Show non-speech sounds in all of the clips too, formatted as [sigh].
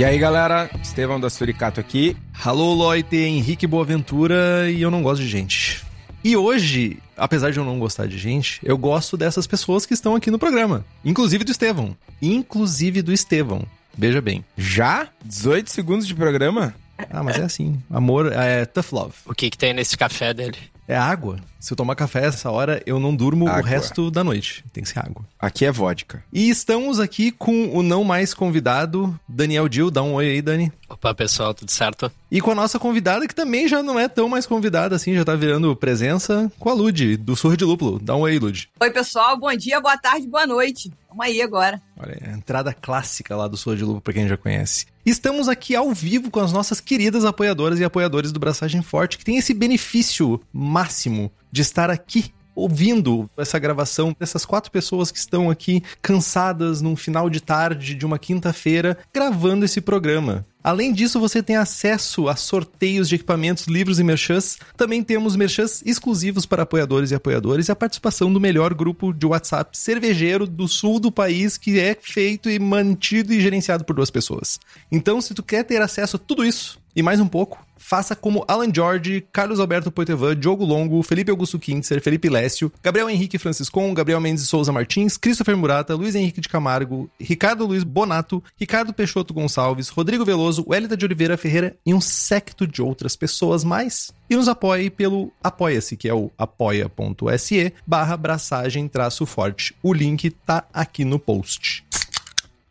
E aí, galera, Estevão da Suricato aqui. Alô, Loite, Henrique Boaventura e eu não gosto de gente. E hoje, apesar de eu não gostar de gente, eu gosto dessas pessoas que estão aqui no programa. Inclusive do Estevão. Inclusive do Estevão. Veja bem. Já? 18 segundos de programa? Ah, mas é assim. Amor é tough love. O que que tem nesse café dele? É água. Se eu tomar café essa hora, eu não durmo Água. o resto da noite. Tem que ser água. Aqui é vodka. E estamos aqui com o não mais convidado, Daniel Dil. Dá um oi aí, Dani. Opa, pessoal, tudo certo? E com a nossa convidada, que também já não é tão mais convidada assim, já tá virando presença, com a Lud, do Surro de Lúpulo. Dá um oi, Lud. Oi, pessoal. Bom dia, boa tarde, boa noite. Vamos aí agora. Olha, é a entrada clássica lá do Surro de Lúpulo, pra quem já conhece. Estamos aqui ao vivo com as nossas queridas apoiadoras e apoiadores do Braçagem Forte, que tem esse benefício máximo de estar aqui ouvindo essa gravação dessas quatro pessoas que estão aqui cansadas num final de tarde de uma quinta-feira gravando esse programa. Além disso, você tem acesso a sorteios de equipamentos, livros e merchans. Também temos merchans exclusivos para apoiadores e apoiadores e a participação do melhor grupo de WhatsApp cervejeiro do sul do país que é feito e mantido e gerenciado por duas pessoas. Então, se tu quer ter acesso a tudo isso e mais um pouco, faça como Alan George, Carlos Alberto Poitevin, Diogo Longo, Felipe Augusto Kintzer, Felipe Lécio, Gabriel Henrique Franciscon, Gabriel Mendes Souza Martins, Christopher Murata, Luiz Henrique de Camargo, Ricardo Luiz Bonato, Ricardo Peixoto Gonçalves, Rodrigo Veloso, Wellington de Oliveira Ferreira e um secto de outras pessoas mais. E nos apoie pelo Apoia-se, que é o apoia.se barra braçagem traço forte. O link tá aqui no post.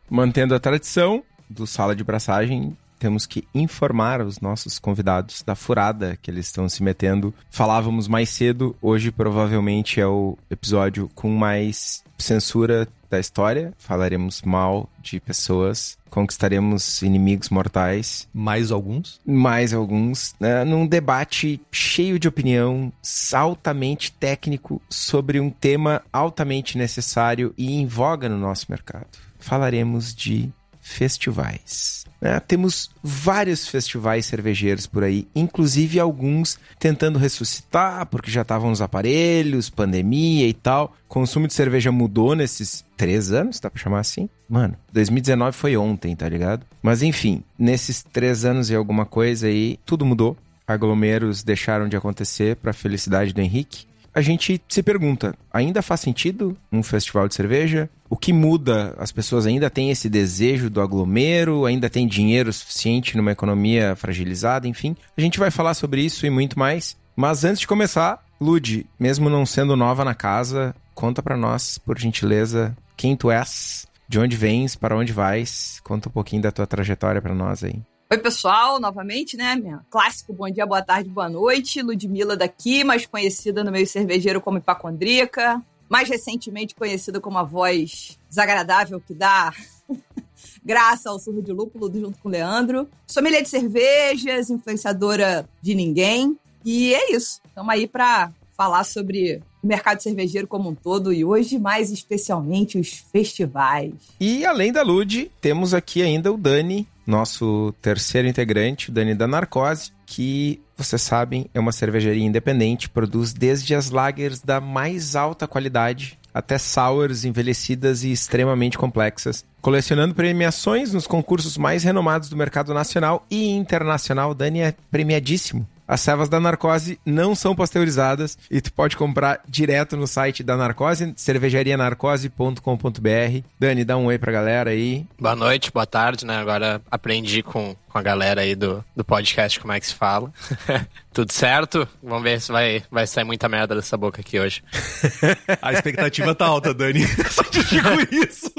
Mantendo a tradição do Sala de Braçagem, temos que informar os nossos convidados da furada que eles estão se metendo. Falávamos mais cedo, hoje provavelmente é o episódio com mais censura da história. Falaremos mal de pessoas, conquistaremos inimigos mortais, Mais alguns? mais alguns, né, num debate cheio de opinião, altamente técnico sobre um tema altamente necessário e em voga no nosso mercado. Falaremos de festivais. né? Temos vários festivais cervejeiros por aí, inclusive alguns tentando ressuscitar, porque já estavam nos aparelhos, pandemia e tal. Consumo de cerveja mudou nesses três anos, dá pra chamar assim? Mano, 2019 foi ontem, tá ligado? Mas enfim, nesses três anos e alguma coisa aí, tudo mudou. Aglomeros deixaram de acontecer pra felicidade do Henrique a gente se pergunta: ainda faz sentido um festival de cerveja? O que muda? As pessoas ainda têm esse desejo do aglomero? Ainda tem dinheiro suficiente numa economia fragilizada? Enfim, a gente vai falar sobre isso e muito mais. Mas antes de começar, Lud, mesmo não sendo nova na casa, conta pra nós, por gentileza, quem tu és, de onde vens, para onde vais. Conta um pouquinho da tua trajetória pra nós aí. Oi, pessoal, novamente, né? Minha clássico bom dia, boa tarde, boa noite. Ludmilla daqui, mais conhecida no meio cervejeiro como hipacondríaca. Mais recentemente conhecida como a voz desagradável que dá [laughs] graça ao surro de lúpulo junto com o Leandro. Sommelier de cervejas, influenciadora de ninguém. E é isso. Estamos aí para falar sobre o mercado cervejeiro como um todo e hoje, mais especialmente, os festivais. E além da Lud, temos aqui ainda o Dani, nosso terceiro integrante, o Dani da Narcose, que, vocês sabem, é uma cervejaria independente, produz desde as lagers da mais alta qualidade até sours envelhecidas e extremamente complexas, colecionando premiações nos concursos mais renomados do mercado nacional e internacional. Dani é premiadíssimo. As cevas da Narcose não são pasteurizadas e tu pode comprar direto no site da Narcose, cervejarianarcose.com.br. Dani, dá um oi pra galera aí. Boa noite, boa tarde, né? Agora aprendi com com a galera aí do, do podcast, como é que se fala. [laughs] Tudo certo? Vamos ver se vai, vai sair muita merda dessa boca aqui hoje. [laughs] A expectativa tá alta, Dani. [laughs] Só te digo isso.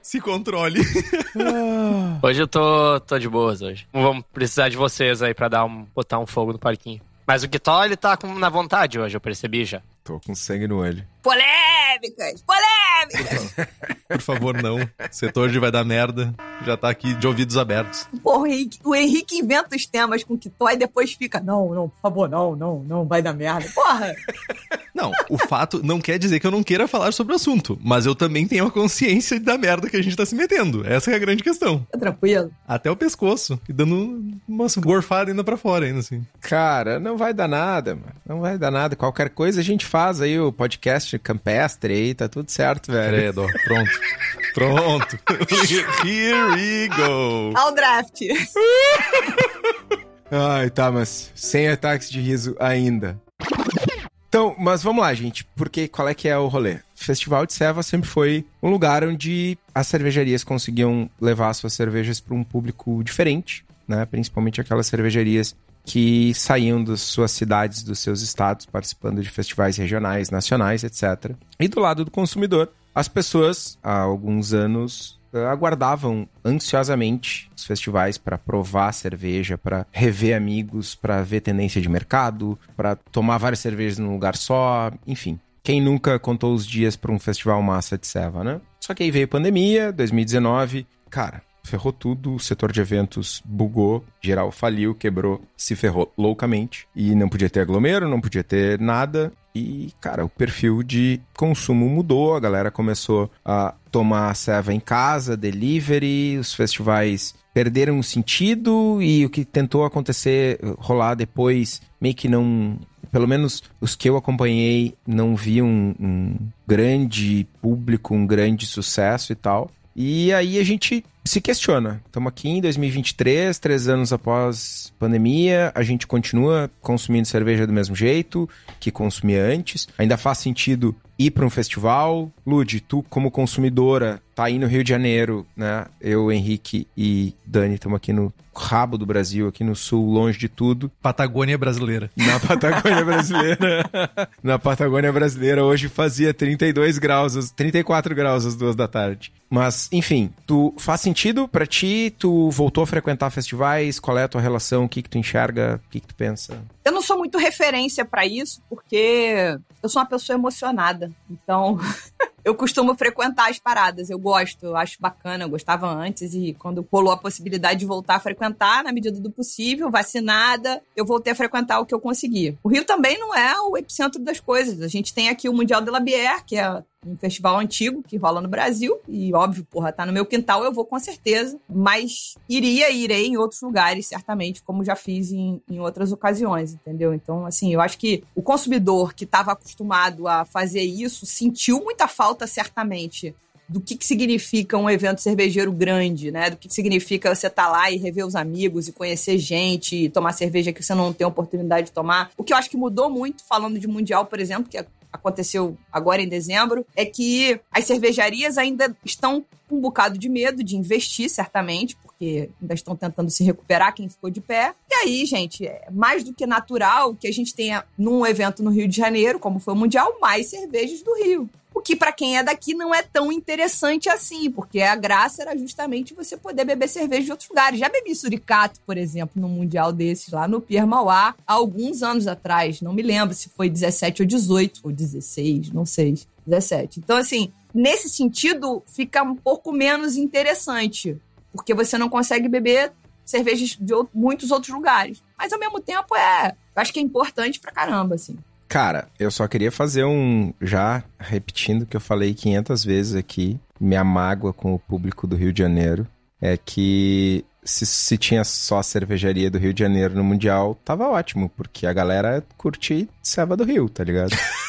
Se controle. Hoje eu tô, tô de boas hoje. Não vamos precisar de vocês aí pra dar um, botar um fogo no parquinho. Mas o Guitó, ele tá com, na vontade hoje, eu percebi já. Tô com sangue no olho. Polêmicas! Polêmicas! Por favor, não. O setor de vai dar merda. Já tá aqui de ouvidos abertos. Porra, o Henrique, o Henrique inventa os temas com Kitó e depois fica, não, não, por favor, não, não, não, vai dar merda. Porra! Não, o fato não quer dizer que eu não queira falar sobre o assunto, mas eu também tenho a consciência da merda que a gente tá se metendo. Essa é a grande questão. Tá tranquilo. Até o pescoço. E dando uma gorfada ainda pra fora, ainda assim. Cara, não vai dar nada, mano. Não vai dar nada. Qualquer coisa a gente faz aí o podcast campestre aí, tá tudo certo, velho. Credo. Pronto. Pronto. [laughs] Here we go. Ao draft. [laughs] Ai, tá, mas sem ataques de riso ainda. Então, mas vamos lá, gente, porque qual é que é o rolê? O Festival de Seva sempre foi um lugar onde as cervejarias conseguiam levar suas cervejas para um público diferente, né? Principalmente aquelas cervejarias que saíam das suas cidades, dos seus estados, participando de festivais regionais, nacionais, etc. E do lado do consumidor, as pessoas, há alguns anos, eh, aguardavam ansiosamente os festivais para provar cerveja, para rever amigos, para ver tendência de mercado, para tomar várias cervejas num lugar só, enfim. Quem nunca contou os dias para um festival massa de Seva, né? Só que aí veio pandemia, 2019, cara, ferrou tudo, o setor de eventos bugou, geral faliu, quebrou, se ferrou loucamente e não podia ter aglomero, não podia ter nada. E, cara, o perfil de consumo mudou, a galera começou a tomar a Seva em casa, delivery, os festivais perderam o sentido e o que tentou acontecer, rolar depois, meio que não. Pelo menos os que eu acompanhei não vi um, um grande público, um grande sucesso e tal. E aí a gente se questiona. Estamos aqui em 2023, três anos após pandemia, a gente continua consumindo cerveja do mesmo jeito que consumia antes. Ainda faz sentido ir para um festival. Lud, tu como consumidora, tá aí no Rio de Janeiro, né? Eu, Henrique e Dani estamos aqui no rabo do Brasil, aqui no sul, longe de tudo. Patagônia brasileira. Na Patagônia brasileira. [laughs] Na Patagônia brasileira, hoje fazia 32 graus, 34 graus às duas da tarde. Mas, enfim, tu faz sentido para ti? Tu voltou a frequentar festivais? Qual é a tua relação? O que que tu enxerga? O que que tu pensa? Eu não sou muito referência para isso, porque eu sou uma pessoa emocionada. Então, [laughs] eu costumo frequentar as paradas. Eu gosto, eu acho bacana. Eu gostava antes e quando rolou a possibilidade de voltar a frequentar, na medida do possível, vacinada, eu voltei a frequentar o que eu consegui. O Rio também não é o epicentro das coisas. A gente tem aqui o Mundial de la Bière, que é um festival antigo que rola no Brasil. E óbvio, porra, tá no meu quintal, eu vou com certeza. Mas iria e irei em outros lugares, certamente, como já fiz em, em outras ocasiões, entendeu? Então, assim, eu acho que o consumidor que estava acostumado a fazer isso sentiu muita falta, certamente. Do que, que significa um evento cervejeiro grande, né? Do que, que significa você estar tá lá e rever os amigos e conhecer gente, e tomar cerveja que você não tem oportunidade de tomar. O que eu acho que mudou muito, falando de Mundial, por exemplo, que aconteceu agora em dezembro, é que as cervejarias ainda estão com um bocado de medo de investir, certamente, porque ainda estão tentando se recuperar quem ficou de pé. E aí, gente, é mais do que natural que a gente tenha, num evento no Rio de Janeiro, como foi o Mundial, mais cervejas do Rio. O que para quem é daqui não é tão interessante assim, porque a graça era justamente você poder beber cerveja de outros lugares. Já bebi suricato, por exemplo, num mundial desses lá no Pierre Mauá, há alguns anos atrás. Não me lembro se foi 17 ou 18, ou 16, não sei. 17. Então, assim, nesse sentido, fica um pouco menos interessante, porque você não consegue beber cervejas de muitos outros lugares. Mas ao mesmo tempo é. Eu acho que é importante pra caramba, assim. Cara, eu só queria fazer um. Já repetindo o que eu falei 500 vezes aqui, minha mágoa com o público do Rio de Janeiro é que se, se tinha só a cervejaria do Rio de Janeiro no Mundial, tava ótimo, porque a galera curte Serva do Rio, tá ligado? [laughs]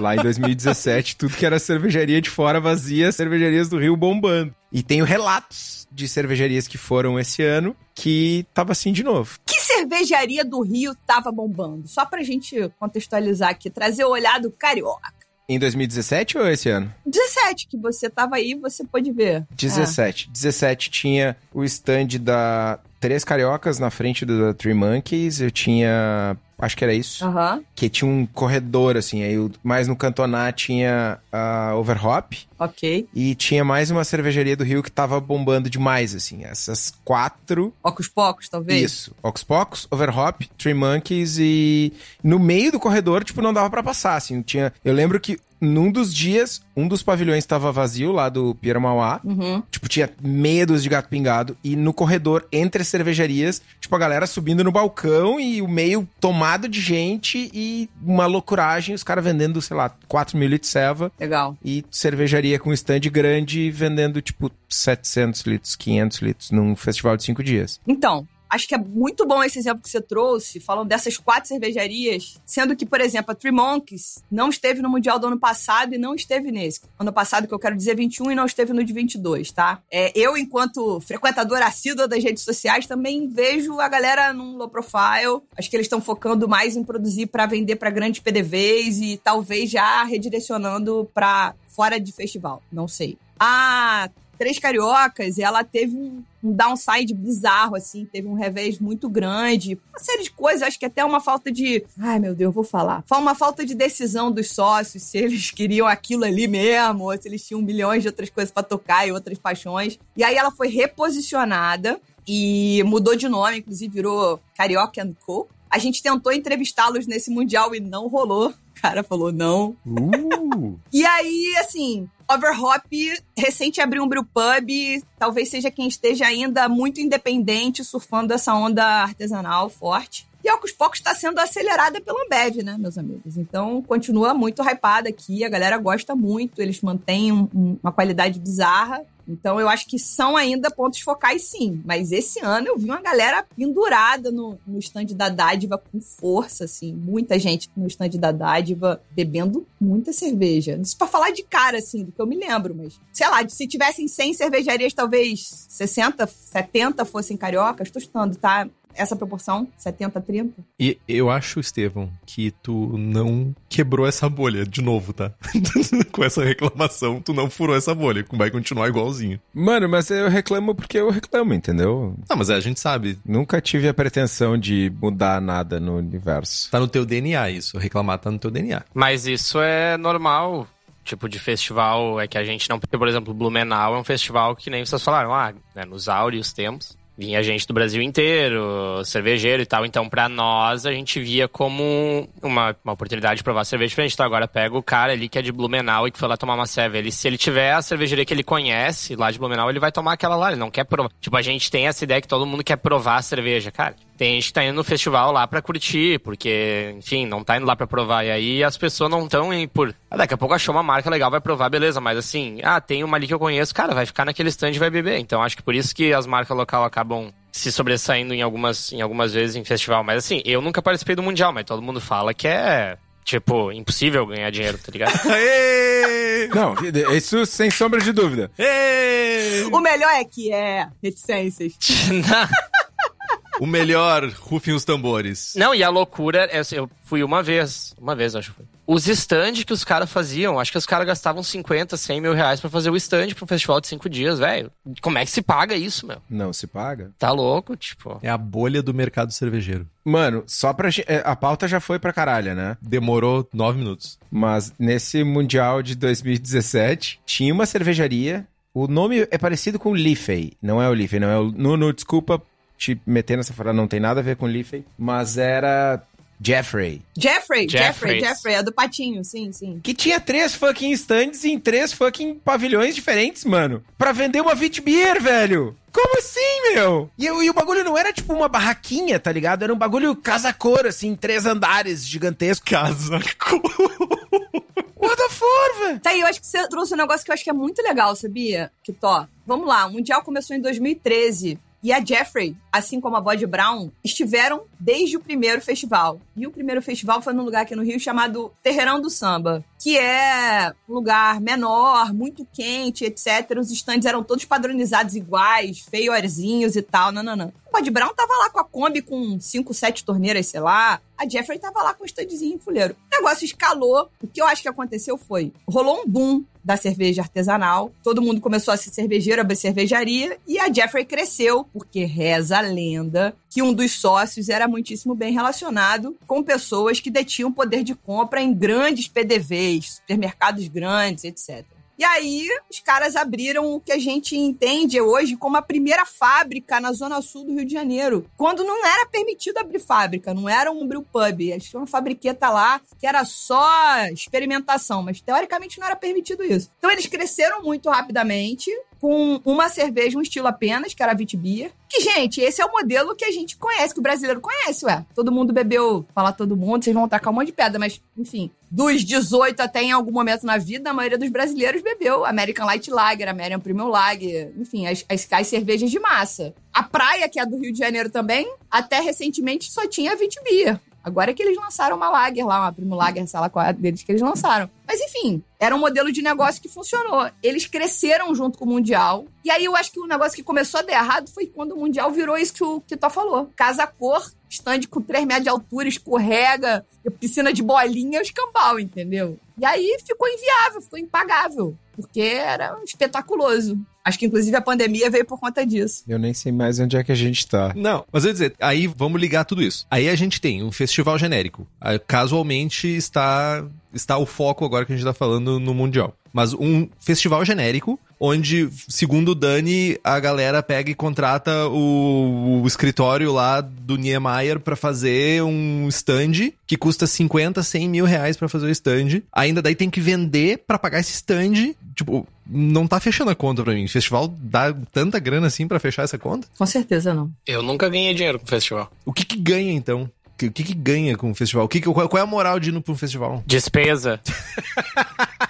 Lá em 2017, tudo que era cervejaria de fora vazia, cervejarias do Rio bombando. E tenho relatos de cervejarias que foram esse ano que tava assim de novo. Que cervejaria do Rio tava bombando? Só pra gente contextualizar aqui, trazer o olhar do carioca. Em 2017 ou esse ano? 17, que você tava aí, você pôde ver. 17. 17 tinha o stand da Três Cariocas na frente do Three Monkeys. Eu tinha. Acho que era isso. Aham, Que tinha um corredor, assim. Aí, mais no Cantoná tinha a Overhop. ok. E tinha mais uma cervejaria do Rio que tava bombando demais, assim. Essas quatro. Ocos Pocos, talvez. Isso. Ox Pocos, Overhop, Three Monkeys e. No meio do corredor, tipo, não dava pra passar, assim. Tinha. Eu lembro que num dos dias, um dos pavilhões estava vazio lá do Pierre Mauá. Uhum. Tipo, tinha medos de gato pingado. E no corredor, entre as cervejarias, tipo, a galera subindo no balcão e o meio tomado de gente e uma loucuragem. Os caras vendendo, sei lá, 4 mil litros de ceva. Legal. E cervejaria com stand grande vendendo, tipo, 700 litros, 500 litros num festival de cinco dias. Então, acho que é muito bom esse exemplo que você trouxe, falando dessas quatro cervejarias, sendo que, por exemplo, a Three Monkeys não esteve no Mundial do ano passado e não esteve nesse. Ano passado, que eu quero dizer 21, e não esteve no de 22, tá? É, eu, enquanto frequentadora assídua das redes sociais, também vejo a galera num low profile. Acho que eles estão focando mais em produzir para vender para grandes PDVs e talvez já redirecionando para fora de festival. Não sei. A Três Cariocas, ela teve um, um downside bizarro, assim, teve um revés muito grande, uma série de coisas, acho que até uma falta de. Ai, meu Deus, vou falar. Foi uma falta de decisão dos sócios, se eles queriam aquilo ali mesmo, ou se eles tinham milhões de outras coisas pra tocar e outras paixões. E aí ela foi reposicionada e mudou de nome, inclusive virou Carioca Co. A gente tentou entrevistá-los nesse Mundial e não rolou. O cara falou não. Uh! E aí, assim, Overhop recente abriu um brewpub, talvez seja quem esteja ainda muito independente, surfando essa onda artesanal forte. E aos poucos está sendo acelerada pela Ambev, né, meus amigos? Então, continua muito hypada aqui, a galera gosta muito, eles mantêm um- uma qualidade bizarra. Então, eu acho que são ainda pontos focais, sim. Mas esse ano eu vi uma galera pendurada no, no stand da Dádiva com força, assim. Muita gente no stand da Dádiva bebendo muita cerveja. Isso pra falar de cara, assim, do que eu me lembro, mas... Sei lá, se tivessem 100 cervejarias, talvez 60, 70 fossem cariocas. Tô chutando, tá? Essa proporção, 70, 30. E eu acho, Estevão, que tu não quebrou essa bolha de novo, tá? [laughs] Com essa reclamação, tu não furou essa bolha. Vai continuar igualzinho. Mano, mas eu reclamo porque eu reclamo, entendeu? Não, mas é, a gente sabe. Nunca tive a pretensão de mudar nada no universo. Tá no teu DNA isso. Reclamar tá no teu DNA. Mas isso é normal. Tipo, de festival, é que a gente não. Porque, por exemplo, Blumenau é um festival que nem vocês falaram, ah, né, nos áureos tempos. Vinha gente do Brasil inteiro, cervejeiro e tal. Então, pra nós, a gente via como uma, uma oportunidade de provar cerveja diferente. Então, agora pega o cara ali que é de Blumenau e que foi lá tomar uma cerveja. Ele, se ele tiver a cervejaria que ele conhece lá de Blumenau, ele vai tomar aquela lá. Ele não quer provar. Tipo, a gente tem essa ideia que todo mundo quer provar a cerveja. Cara, tem gente que tá indo no festival lá pra curtir, porque, enfim, não tá indo lá pra provar. E aí as pessoas não estão indo por. Ah, daqui a pouco achou uma marca legal, vai provar, beleza. Mas assim, ah, tem uma ali que eu conheço, cara, vai ficar naquele stand e vai beber. Então acho que por isso que as marcas local acabam se sobressaindo em algumas, em algumas vezes em festival. Mas assim, eu nunca participei do Mundial, mas todo mundo fala que é. Tipo, impossível ganhar dinheiro, tá ligado? [laughs] Não, isso sem sombra de dúvida. O melhor é que é reticências. [laughs] [laughs] O melhor, rufem os tambores. Não, e a loucura, é, eu fui uma vez, uma vez acho que foi. Os stand que os caras faziam, acho que os caras gastavam 50, 100 mil reais pra fazer o stand pra um festival de cinco dias, velho. Como é que se paga isso, meu? Não se paga. Tá louco, tipo. É a bolha do mercado cervejeiro. Mano, só pra. é, A pauta já foi pra caralho, né? Demorou nove minutos. Mas nesse Mundial de 2017, tinha uma cervejaria. O nome é parecido com o Liffey. Não é o Liffey, não é o. Nuno, desculpa te meter nessa frase, não tem nada a ver com o Liffey. Mas era. Jeffrey. Jeffrey, Jeffrey. Jeffrey, é do patinho, sim, sim. Que tinha três fucking stands em três fucking pavilhões diferentes, mano. Pra vender uma Vitbier, velho. Como assim, meu? E, o- e o bagulho não era tipo uma barraquinha, tá ligado? Era um bagulho casa-cor, assim, três andares gigantesco. Casa. What the fuck, velho? Tá aí, eu acho que você trouxe um negócio que eu acho que é muito legal, sabia? Que tó. Vamos lá, o Mundial começou em 2013. E a Jeffrey, assim como a Bode Brown, estiveram desde o primeiro festival. E o primeiro festival foi num lugar aqui no Rio chamado Terreirão do Samba, que é um lugar menor, muito quente, etc. Os stands eram todos padronizados iguais, feiorzinhos e tal, não, Bode Brown tava lá com a Kombi com 5, 7 torneiras, sei lá. a Jeffrey tava lá com o standzinho em fuleiro. O negócio escalou. O que eu acho que aconteceu foi: rolou um boom da cerveja artesanal. Todo mundo começou a ser cervejeiro, a cervejaria. E a Jeffrey cresceu, porque reza a lenda que um dos sócios era muitíssimo bem relacionado com pessoas que detinham poder de compra em grandes PDVs, supermercados grandes, etc. E aí, os caras abriram o que a gente entende hoje como a primeira fábrica na zona sul do Rio de Janeiro. Quando não era permitido abrir fábrica, não era um brew pub. Eles tinham uma fabriqueta lá que era só experimentação, mas teoricamente não era permitido isso. Então eles cresceram muito rapidamente, com uma cerveja, um estilo apenas, que era a Vitibia. Que, gente, esse é o modelo que a gente conhece, que o brasileiro conhece, ué. Todo mundo bebeu, falar todo mundo, vocês vão tacar um monte de pedra, mas, enfim, dos 18 até em algum momento na vida, a maioria dos brasileiros bebeu American Light Lager, American Premium Lager, enfim, as, as, as cervejas de massa. A praia, que é do Rio de Janeiro também, até recentemente só tinha Vitibia. Agora é que eles lançaram uma Lager lá, uma Primo Lager, sei lá qual é deles que eles lançaram. Mas enfim, era um modelo de negócio que funcionou. Eles cresceram junto com o Mundial. E aí eu acho que o negócio que começou a dar errado foi quando o Mundial virou isso que o tu falou. Casa cor, stand com 3 metros de altura, escorrega, piscina de bolinha, escambau, entendeu? E aí ficou inviável, ficou impagável. Porque era espetaculoso. Acho que, inclusive, a pandemia veio por conta disso. Eu nem sei mais onde é que a gente tá. Não, mas eu ia dizer, aí vamos ligar tudo isso. Aí a gente tem um festival genérico. Casualmente está, está o foco agora que a gente tá falando no Mundial. Mas um festival genérico, onde, segundo o Dani, a galera pega e contrata o, o escritório lá do Niemeyer para fazer um stand que custa 50, 100 mil reais para fazer o stand. Ainda daí tem que vender para pagar esse stand. Tipo, não tá fechando a conta pra mim. O festival dá tanta grana assim para fechar essa conta? Com certeza não. Eu nunca ganhei dinheiro com o festival. O que que ganha então? O que, que ganha com o festival? O que, qual, qual é a moral de ir pra um festival? Despesa. [laughs]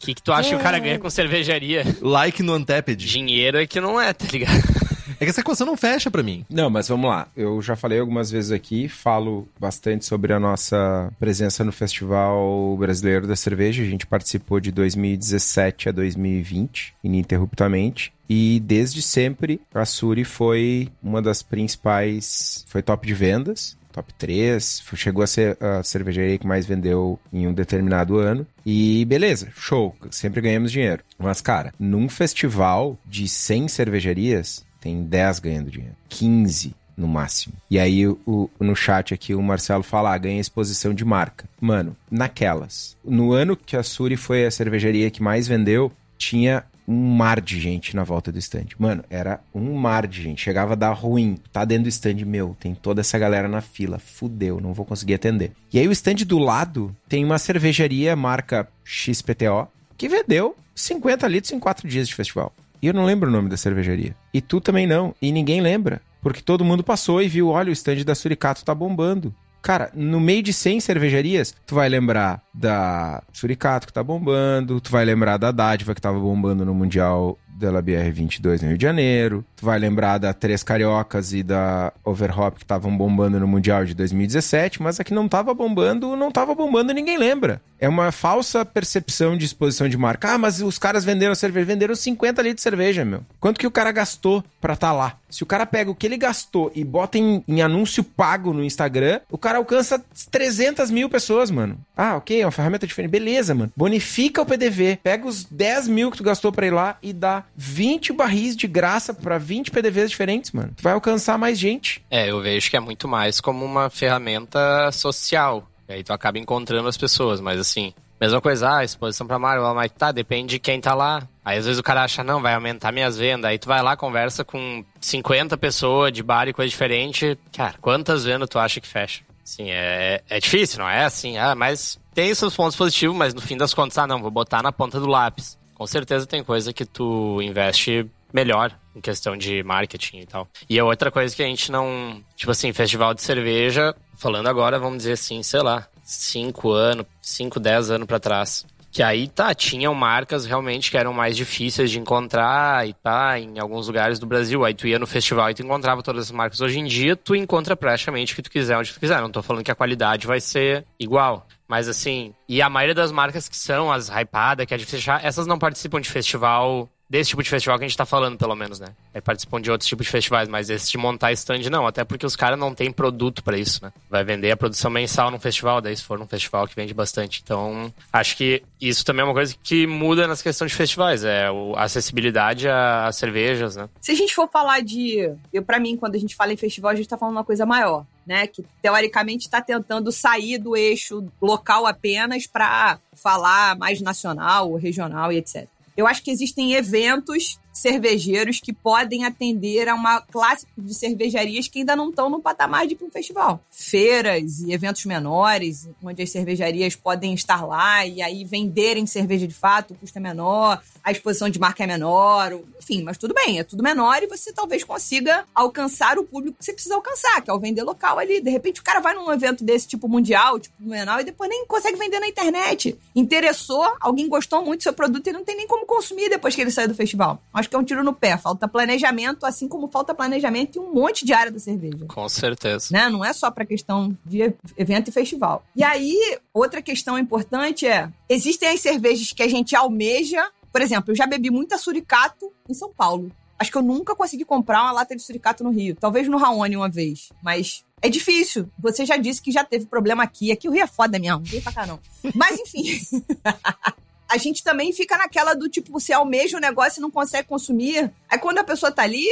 O que, que tu acha que o cara ganha com cervejaria? Like no Untapped. Dinheiro é que não é, tá ligado? É que essa equação não fecha pra mim. Não, mas vamos lá. Eu já falei algumas vezes aqui, falo bastante sobre a nossa presença no Festival Brasileiro da Cerveja. A gente participou de 2017 a 2020, ininterruptamente. E desde sempre, a Suri foi uma das principais. Foi top de vendas top 3, chegou a ser a cervejaria que mais vendeu em um determinado ano. E beleza, show, sempre ganhamos dinheiro. Mas, cara, num festival de 100 cervejarias, tem 10 ganhando dinheiro, 15 no máximo. E aí o, no chat aqui o Marcelo fala, ah, ganha exposição de marca. Mano, naquelas. No ano que a Suri foi a cervejaria que mais vendeu, tinha um mar de gente na volta do stand. Mano, era um mar de gente. Chegava a dar ruim. Tá dentro do stand, meu, tem toda essa galera na fila. Fudeu, não vou conseguir atender. E aí o stand do lado tem uma cervejaria marca XPTO que vendeu 50 litros em 4 dias de festival. E eu não lembro o nome da cervejaria. E tu também não. E ninguém lembra. Porque todo mundo passou e viu, olha, o stand da Suricato tá bombando. Cara, no meio de 100 cervejarias, tu vai lembrar da Suricato que tá bombando, tu vai lembrar da Dádiva que tava bombando no Mundial da BR 22 no Rio de Janeiro. Tu vai lembrar da Três Cariocas e da Overhop que estavam bombando no Mundial de 2017, mas a que não tava bombando, não tava bombando, ninguém lembra. É uma falsa percepção de exposição de marca. Ah, mas os caras venderam cerveja, venderam 50 litros de cerveja, meu. Quanto que o cara gastou pra estar tá lá? Se o cara pega o que ele gastou e bota em, em, anúncio pago no Instagram, o cara alcança 300 mil pessoas, mano. Ah, ok, é uma ferramenta diferente. Beleza, mano. Bonifica o PDV. Pega os 10 mil que tu gastou pra ir lá e dá 20 barris de graça para 20 PDVs diferentes, mano. Tu vai alcançar mais gente. É, eu vejo que é muito mais como uma ferramenta social. E aí tu acaba encontrando as pessoas, mas assim, mesma coisa, ah, exposição pra Marvel, mas tá, depende de quem tá lá. Aí às vezes o cara acha, não, vai aumentar minhas vendas. Aí tu vai lá, conversa com 50 pessoas de bar e coisa diferente. Cara, quantas vendas tu acha que fecha? Sim, é, é difícil, não é assim, ah, mas tem seus pontos positivos, mas no fim das contas, ah, não, vou botar na ponta do lápis com certeza tem coisa que tu investe melhor em questão de marketing e tal. E a outra coisa que a gente não. Tipo assim, festival de cerveja, falando agora, vamos dizer assim, sei lá, 5 anos, 5, 10 anos para trás. Que aí tá, tinham marcas realmente que eram mais difíceis de encontrar e tá, em alguns lugares do Brasil. Aí tu ia no festival e tu encontrava todas as marcas. Hoje em dia, tu encontra praticamente o que tu quiser, onde tu quiser. Não tô falando que a qualidade vai ser igual. Mas assim, e a maioria das marcas que são as hypadas, que é de fechar, essas não participam de festival desse tipo de festival que a gente tá falando, pelo menos, né? É participam de outros tipos de festivais, mas esse de montar stand não, até porque os caras não têm produto para isso, né? Vai vender a produção mensal num festival, daí se for num festival que vende bastante. Então, acho que isso também é uma coisa que muda nas questões de festivais, é a acessibilidade a, cervejas, né? Se a gente for falar de, eu para mim, quando a gente fala em festival, a gente tá falando uma coisa maior. Né, que teoricamente está tentando sair do eixo local apenas para falar mais nacional, regional e etc. Eu acho que existem eventos cervejeiros que podem atender a uma classe de cervejarias que ainda não estão no patamar de um festival. Feiras e eventos menores, onde as cervejarias podem estar lá e aí venderem cerveja de fato, o custo é menor, a exposição de marca é menor, enfim, mas tudo bem, é tudo menor e você talvez consiga alcançar o público que você precisa alcançar, que é o vender local ali. De repente o cara vai num evento desse tipo mundial, tipo menor, e depois nem consegue vender na internet. Interessou, alguém gostou muito do seu produto e não tem nem como consumir depois que ele saiu do festival. Acho que é um tiro no pé. Falta planejamento, assim como falta planejamento em um monte de área da cerveja. Com certeza. Né? Não é só para questão de evento e festival. E aí, outra questão importante é: existem as cervejas que a gente almeja. Por exemplo, eu já bebi muita suricato em São Paulo. Acho que eu nunca consegui comprar uma lata de suricato no Rio. Talvez no Raoni uma vez. Mas é difícil. Você já disse que já teve problema aqui. Aqui o Rio é foda mesmo. Não vem pra cá, não. Mas enfim. [laughs] a gente também fica naquela do tipo, você almeja o negócio e não consegue consumir. Aí quando a pessoa tá ali,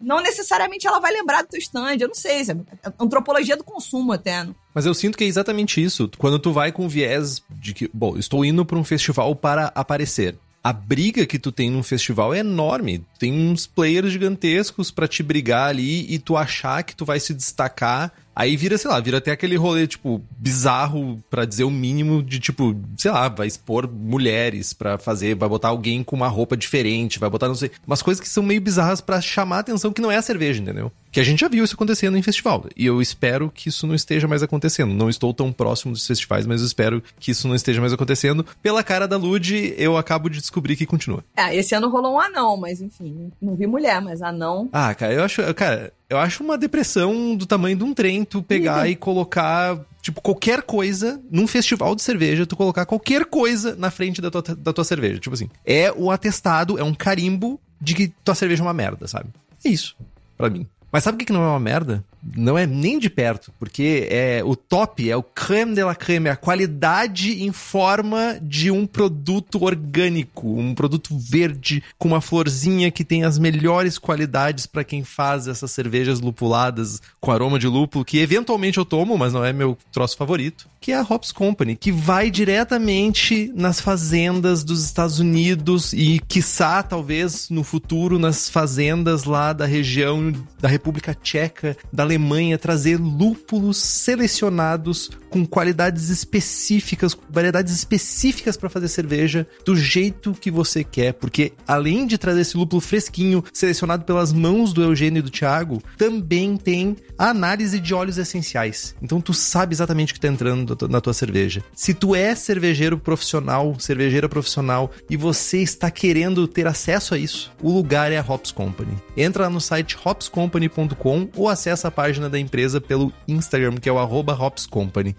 não necessariamente ela vai lembrar do teu stand. Eu não sei, é antropologia do consumo até. Não? Mas eu sinto que é exatamente isso. Quando tu vai com viés de que, bom, estou indo para um festival para aparecer. A briga que tu tem num festival é enorme. Tem uns players gigantescos para te brigar ali e tu achar que tu vai se destacar Aí vira, sei lá, vira até aquele rolê, tipo, bizarro, para dizer o mínimo, de tipo, sei lá, vai expor mulheres para fazer, vai botar alguém com uma roupa diferente, vai botar, não sei, umas coisas que são meio bizarras para chamar a atenção que não é a cerveja, entendeu? Que a gente já viu isso acontecendo em festival. E eu espero que isso não esteja mais acontecendo. Não estou tão próximo dos festivais, mas eu espero que isso não esteja mais acontecendo. Pela cara da Lud, eu acabo de descobrir que continua. É, esse ano rolou um anão, mas enfim, não vi mulher, mas anão. Ah, cara, eu acho, cara, eu acho uma depressão do tamanho de um trem tu pegar uhum. e colocar, tipo, qualquer coisa num festival de cerveja, tu colocar qualquer coisa na frente da tua, da tua cerveja. Tipo assim, é o atestado, é um carimbo de que tua cerveja é uma merda, sabe? É isso, para mim. Mas sabe o que não é uma merda? Não é nem de perto, porque é o top, é o creme de la creme, é a qualidade em forma de um produto orgânico, um produto verde com uma florzinha que tem as melhores qualidades para quem faz essas cervejas lupuladas com aroma de lúpulo, que eventualmente eu tomo, mas não é meu troço favorito, que é a Hops Company, que vai diretamente nas fazendas dos Estados Unidos e quiçá talvez no futuro nas fazendas lá da região da República Tcheca, da Alemanha trazer lúpulos selecionados com qualidades específicas, variedades específicas para fazer cerveja do jeito que você quer, porque além de trazer esse lúpulo fresquinho, selecionado pelas mãos do Eugênio e do Thiago, também tem a análise de óleos essenciais. Então tu sabe exatamente o que está entrando na tua cerveja. Se tu é cervejeiro profissional, cervejeira profissional e você está querendo ter acesso a isso, o lugar é a Hops Company. Entra lá no site hopscompany.com ou acessa a página da empresa pelo Instagram, que é o arroba Hops Company.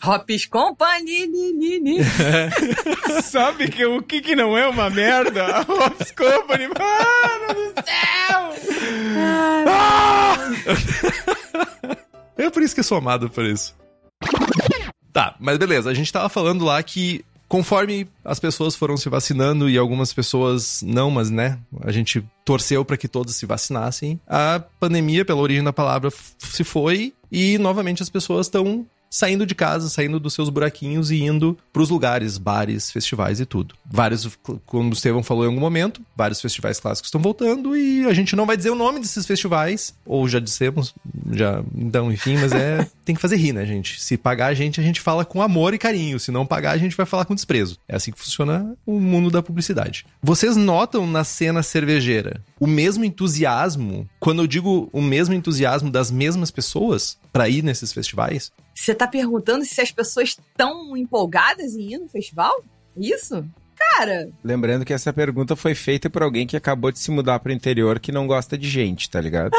Hops Company, ni, ni, ni. [laughs] Sabe que, o que, que não é uma merda? A [laughs] Hops Company, mano do céu! Ah! [laughs] é por isso que eu sou amado por isso. Tá, mas beleza, a gente tava falando lá que conforme as pessoas foram se vacinando e algumas pessoas não, mas né, a gente torceu para que todos se vacinassem, a pandemia, pela origem da palavra, se foi e novamente as pessoas estão saindo de casa, saindo dos seus buraquinhos e indo para os lugares, bares, festivais e tudo. Vários, como o Estevão falou em algum momento, vários festivais clássicos estão voltando e a gente não vai dizer o nome desses festivais, ou já dissemos, já, então, enfim, mas é, [laughs] tem que fazer rir, né, gente? Se pagar a gente, a gente fala com amor e carinho, se não pagar, a gente vai falar com desprezo. É assim que funciona o mundo da publicidade. Vocês notam na cena cervejeira o mesmo entusiasmo, quando eu digo o mesmo entusiasmo das mesmas pessoas para ir nesses festivais? Você tá perguntando se as pessoas estão empolgadas em ir no festival? Isso? Cara. Lembrando que essa pergunta foi feita por alguém que acabou de se mudar pro interior que não gosta de gente, tá ligado?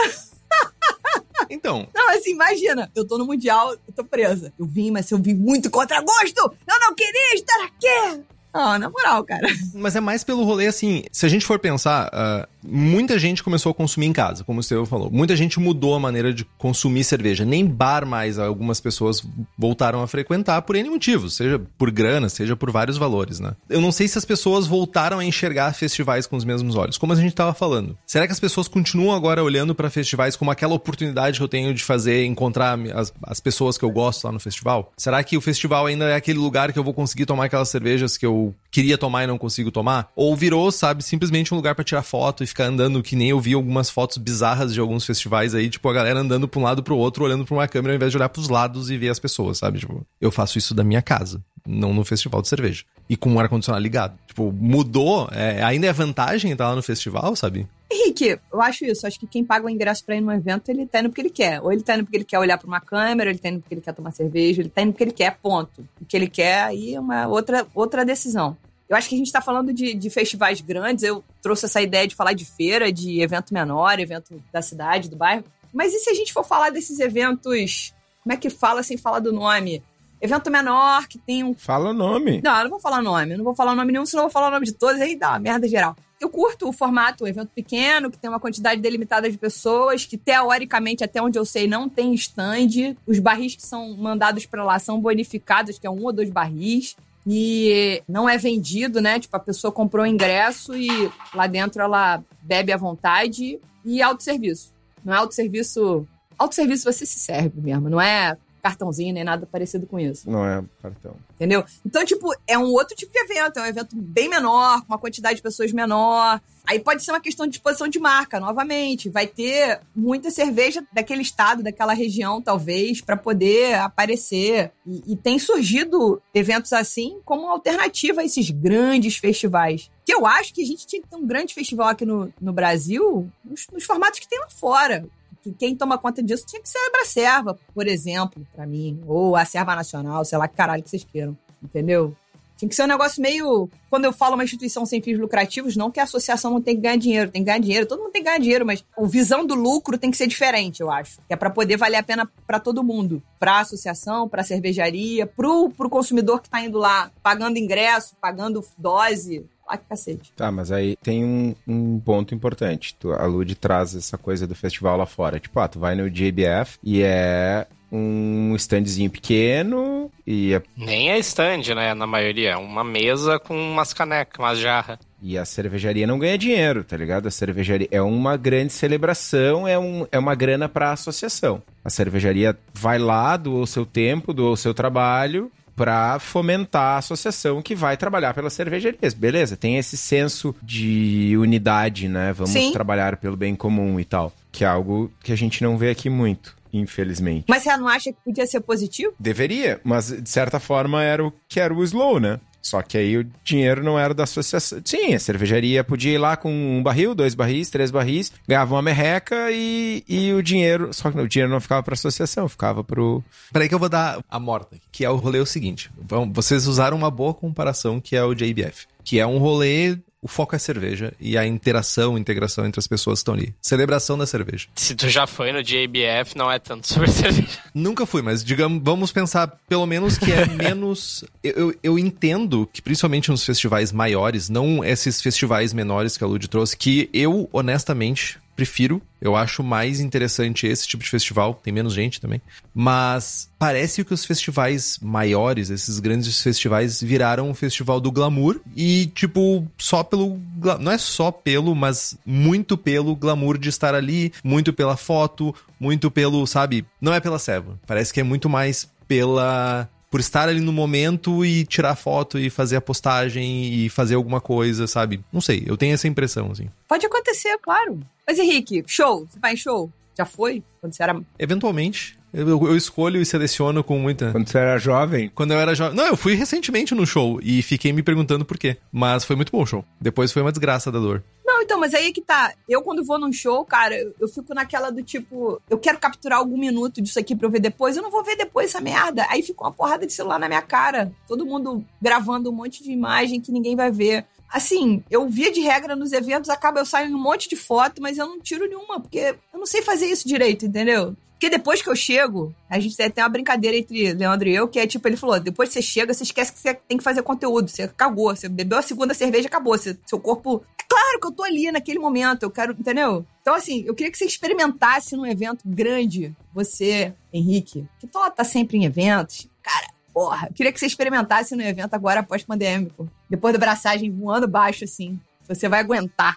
[laughs] então. Não, assim, imagina, eu tô no Mundial, eu tô presa. Eu vim, mas eu vim muito contra gosto! Eu não queria estar aqui! Não, na moral, cara. Mas é mais pelo rolê assim. Se a gente for pensar, uh, muita gente começou a consumir em casa, como o Estevão falou. Muita gente mudou a maneira de consumir cerveja. Nem bar mais algumas pessoas voltaram a frequentar por N motivos, seja por grana, seja por vários valores, né? Eu não sei se as pessoas voltaram a enxergar festivais com os mesmos olhos, como a gente estava falando. Será que as pessoas continuam agora olhando para festivais como aquela oportunidade que eu tenho de fazer, encontrar as, as pessoas que eu gosto lá no festival? Será que o festival ainda é aquele lugar que eu vou conseguir tomar aquelas cervejas que eu queria tomar e não consigo tomar? Ou virou, sabe, simplesmente um lugar para tirar foto e ficar andando, que nem eu vi algumas fotos bizarras de alguns festivais aí, tipo, a galera andando pra um lado pro outro, olhando pra uma câmera ao invés de olhar pros lados e ver as pessoas, sabe? Tipo, eu faço isso da minha casa, não no festival de cerveja. E com o ar-condicionado ligado. Tipo, mudou, é, ainda é vantagem estar lá no festival, sabe? Henrique, eu acho isso. Acho que quem paga o ingresso pra ir num evento, ele tá indo porque ele quer. Ou ele tá indo porque ele quer olhar pra uma câmera, ele tá indo porque ele quer tomar cerveja, ele tá indo porque ele quer, ponto. O que ele quer aí é uma outra, outra decisão. Eu acho que a gente está falando de, de, festivais grandes. Eu trouxe essa ideia de falar de feira, de evento menor, evento da cidade, do bairro. Mas e se a gente for falar desses eventos. Como é que fala sem falar do nome? Evento menor, que tem um. Fala o nome. Não, eu não vou falar nome. Eu não vou falar nome nenhum, senão eu vou falar o nome de todos. Aí dá uma merda geral. Eu curto o formato, um evento pequeno, que tem uma quantidade delimitada de pessoas, que teoricamente, até onde eu sei, não tem stand. Os barris que são mandados para lá são bonificados, que é um ou dois barris e não é vendido, né? Tipo, a pessoa comprou o ingresso e lá dentro ela bebe à vontade e autosserviço. Não é autosserviço. Autosserviço você se serve mesmo, não é cartãozinho nem nada parecido com isso. Não é cartão. Entendeu? Então, tipo, é um outro tipo de evento, é um evento bem menor, com uma quantidade de pessoas menor. Aí pode ser uma questão de disposição de marca, novamente. Vai ter muita cerveja daquele estado, daquela região, talvez, para poder aparecer. E, e, tem surgido eventos assim como alternativa a esses grandes festivais. Que eu acho que a gente tinha que ter um grande festival aqui no, no Brasil, nos, nos formatos que tem lá fora que quem toma conta disso tinha que ser a Bracerva, por exemplo, para mim. Ou a Serva Nacional, sei lá que caralho que vocês queiram. Entendeu? Tinha que ser um negócio meio. Quando eu falo uma instituição sem fins lucrativos, não que a associação não tem que ganhar dinheiro, tem que ganhar dinheiro, todo mundo tem que ganhar dinheiro, mas a visão do lucro tem que ser diferente, eu acho. Que é para poder valer a pena para todo mundo. Pra associação, pra cervejaria, pro, pro consumidor que tá indo lá pagando ingresso, pagando dose, ah, que cacete. Tá, mas aí tem um, um ponto importante. Tu, a Lud traz essa coisa do festival lá fora. Tipo, ah, tu vai no JBF e é um standzinho pequeno e... É... Nem é stand, né, na maioria. É uma mesa com umas canecas, umas jarras. E a cervejaria não ganha dinheiro, tá ligado? A cervejaria é uma grande celebração, é, um, é uma grana pra associação. A cervejaria vai lá, doa o seu tempo, doa o seu trabalho para fomentar a associação que vai trabalhar pelas cervejarias. Beleza, tem esse senso de unidade, né? Vamos Sim. trabalhar pelo bem comum e tal. Que é algo que a gente não vê aqui muito infelizmente. Mas você não acha que podia ser positivo? Deveria, mas de certa forma era o que era o slow, né? Só que aí o dinheiro não era da associação. Sim, a cervejaria podia ir lá com um barril, dois barris, três barris, ganhava uma merreca e, e o dinheiro. Só que o dinheiro não ficava para associação, ficava pro. Peraí que eu vou dar a morta, que é o rolê o seguinte. Vocês usaram uma boa comparação que é o JBF. Que é um rolê o foco é cerveja e a interação, integração entre as pessoas que estão ali. Celebração da cerveja. Se tu já foi no JBF, não é tanto sobre [laughs] cerveja. Nunca fui, mas digamos, vamos pensar pelo menos que é [laughs] menos. Eu, eu, eu, entendo que, principalmente nos festivais maiores, não esses festivais menores que a Lud trouxe, que eu, honestamente, prefiro. Eu acho mais interessante esse tipo de festival, tem menos gente também. Mas parece que os festivais maiores, esses grandes festivais, viraram um festival do glamour e, tipo, só pelo. Não é só pelo, mas muito pelo glamour de estar ali, muito pela foto, muito pelo, sabe? Não é pela serva. Parece que é muito mais pela por estar ali no momento e tirar foto e fazer a postagem e fazer alguma coisa, sabe? Não sei, eu tenho essa impressão, assim. Pode acontecer, claro. Mas Henrique, show, você vai em show? Já foi? Quando você era. Eventualmente. Eu, eu, escolho e seleciono com muita. Quando você era jovem? Quando eu era jovem. Não, eu fui recentemente no show e fiquei me perguntando por quê. Mas foi muito bom o show. Depois foi uma desgraça da dor. Não, então, mas aí é que tá. Eu, quando vou num show, cara, eu, eu, fico naquela do tipo, eu quero capturar algum minuto disso aqui pra eu ver depois. Eu não vou ver depois essa merda. Aí fica uma porrada de celular na minha cara. Todo mundo gravando um monte de imagem que ninguém vai ver. Assim, eu via de regra nos eventos, acaba eu saio em um monte de foto, mas eu não tiro nenhuma, porque eu não sei fazer isso direito, entendeu? Porque depois que eu chego, a gente tem uma brincadeira entre Leandro e eu, que é tipo, ele falou: depois que você chega, você esquece que você tem que fazer conteúdo. Você cagou, você bebeu a segunda cerveja, acabou. Você, seu corpo. É claro que eu tô ali naquele momento, eu quero, entendeu? Então, assim, eu queria que você experimentasse num evento grande, você, Henrique, que tá, tá sempre em eventos. Cara, porra, eu queria que você experimentasse no evento agora pós-pandêmico. Depois da braçagem voando baixo, assim. Você vai aguentar.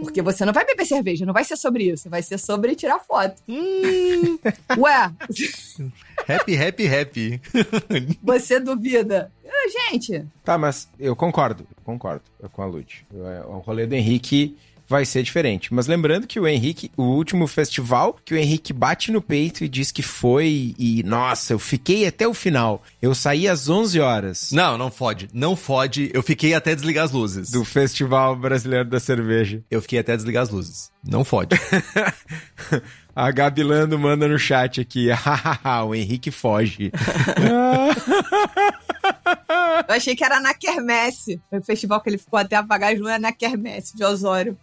Porque você não vai beber cerveja, não vai ser sobre isso. Vai ser sobre tirar foto. Hum. [laughs] Ué, happy, happy, happy. [laughs] você duvida? Ah, Gente, Tá, mas eu concordo, concordo com a Lud. O rolê do Henrique vai ser diferente. Mas lembrando que o Henrique, o último festival, que o Henrique bate no peito e diz que foi e, nossa, eu fiquei até o final. Eu saí às 11 horas Não, não fode. Não fode. Eu fiquei até desligar as luzes. do Festival Brasileiro da Cerveja. Eu fiquei até desligar as luzes. Não fode. [laughs] A Gabi Lando manda no chat aqui, [laughs] o Henrique foge. [laughs] eu achei que era na Quermesse. O festival que ele ficou até apagar as luzes é na Quermesse de Osório.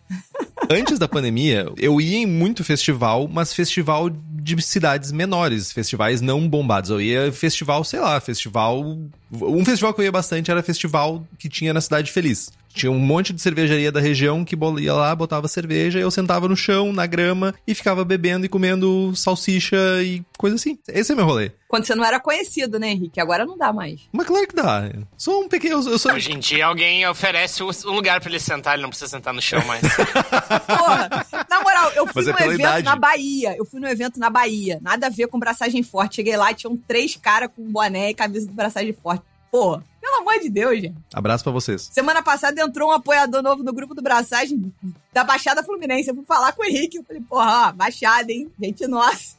Antes da pandemia, eu ia em muito festival, mas festival de cidades menores, festivais não bombados. Eu ia festival, sei lá, festival. Um festival que eu ia bastante era festival que tinha na Cidade Feliz. Tinha um monte de cervejaria da região que ia lá, botava cerveja, e eu sentava no chão, na grama, e ficava bebendo e comendo salsicha e coisa assim. Esse é meu rolê. Quando você não era conhecido, né, Henrique? Agora não dá mais. Mas claro que dá. Sou um pequeno. Eu, sou. Hoje em dia alguém oferece um lugar pra ele sentar, ele não precisa sentar no chão mais. [laughs] Porra, na moral, eu fui Mas é num evento idade. na Bahia. Eu fui num evento na Bahia. Nada a ver com braçagem forte. Cheguei lá, tinham três caras com boné e camisa do braçagem forte. Pô, pelo amor de Deus, gente. Abraço pra vocês. Semana passada entrou um apoiador novo no grupo do Braçagem da Baixada Fluminense. Eu fui falar com o Henrique. Eu falei, porra, ó, Baixada, hein? Gente nossa.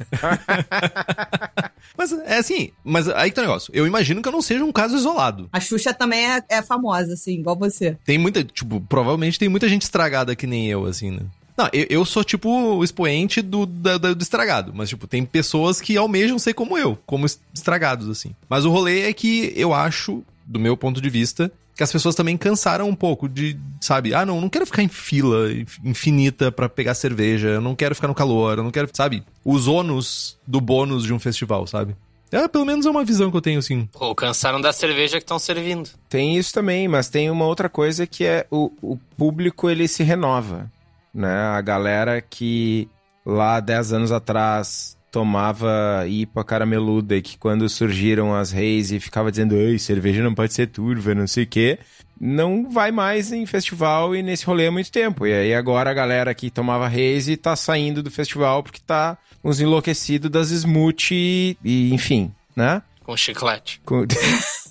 [laughs] Mas é assim, mas aí que tá o negócio. Eu imagino que eu não seja um caso isolado. A Xuxa também é, é famosa, assim, igual você. Tem muita, tipo, provavelmente tem muita gente estragada que nem eu, assim, né? Não, eu, eu sou, tipo, o expoente do, da- da- do estragado. Mas, tipo, tem pessoas que almejam ser como eu, como es- estragados, assim. Mas o rolê é que eu acho, do meu ponto de vista, que as pessoas também cansaram um pouco de, sabe? Ah, não, não quero ficar em fila infinita pra pegar cerveja, eu não quero ficar no calor, eu não quero, sabe? Os ônus do bônus de um festival, sabe? É, pelo menos é uma visão que eu tenho, assim. Pô, cansaram da cerveja que estão servindo. Tem isso também, mas tem uma outra coisa que é o, o público ele se renova, né? A galera que lá 10 anos atrás tomava IPA carameluda e que quando surgiram as reis e ficava dizendo, ei, cerveja não pode ser turva, não sei o quê, não vai mais em festival e nesse rolê há muito tempo. E aí agora a galera que tomava reis e tá saindo do festival porque tá uns enlouquecidos das smooth e, e enfim, né? Com chiclete. Com- [laughs]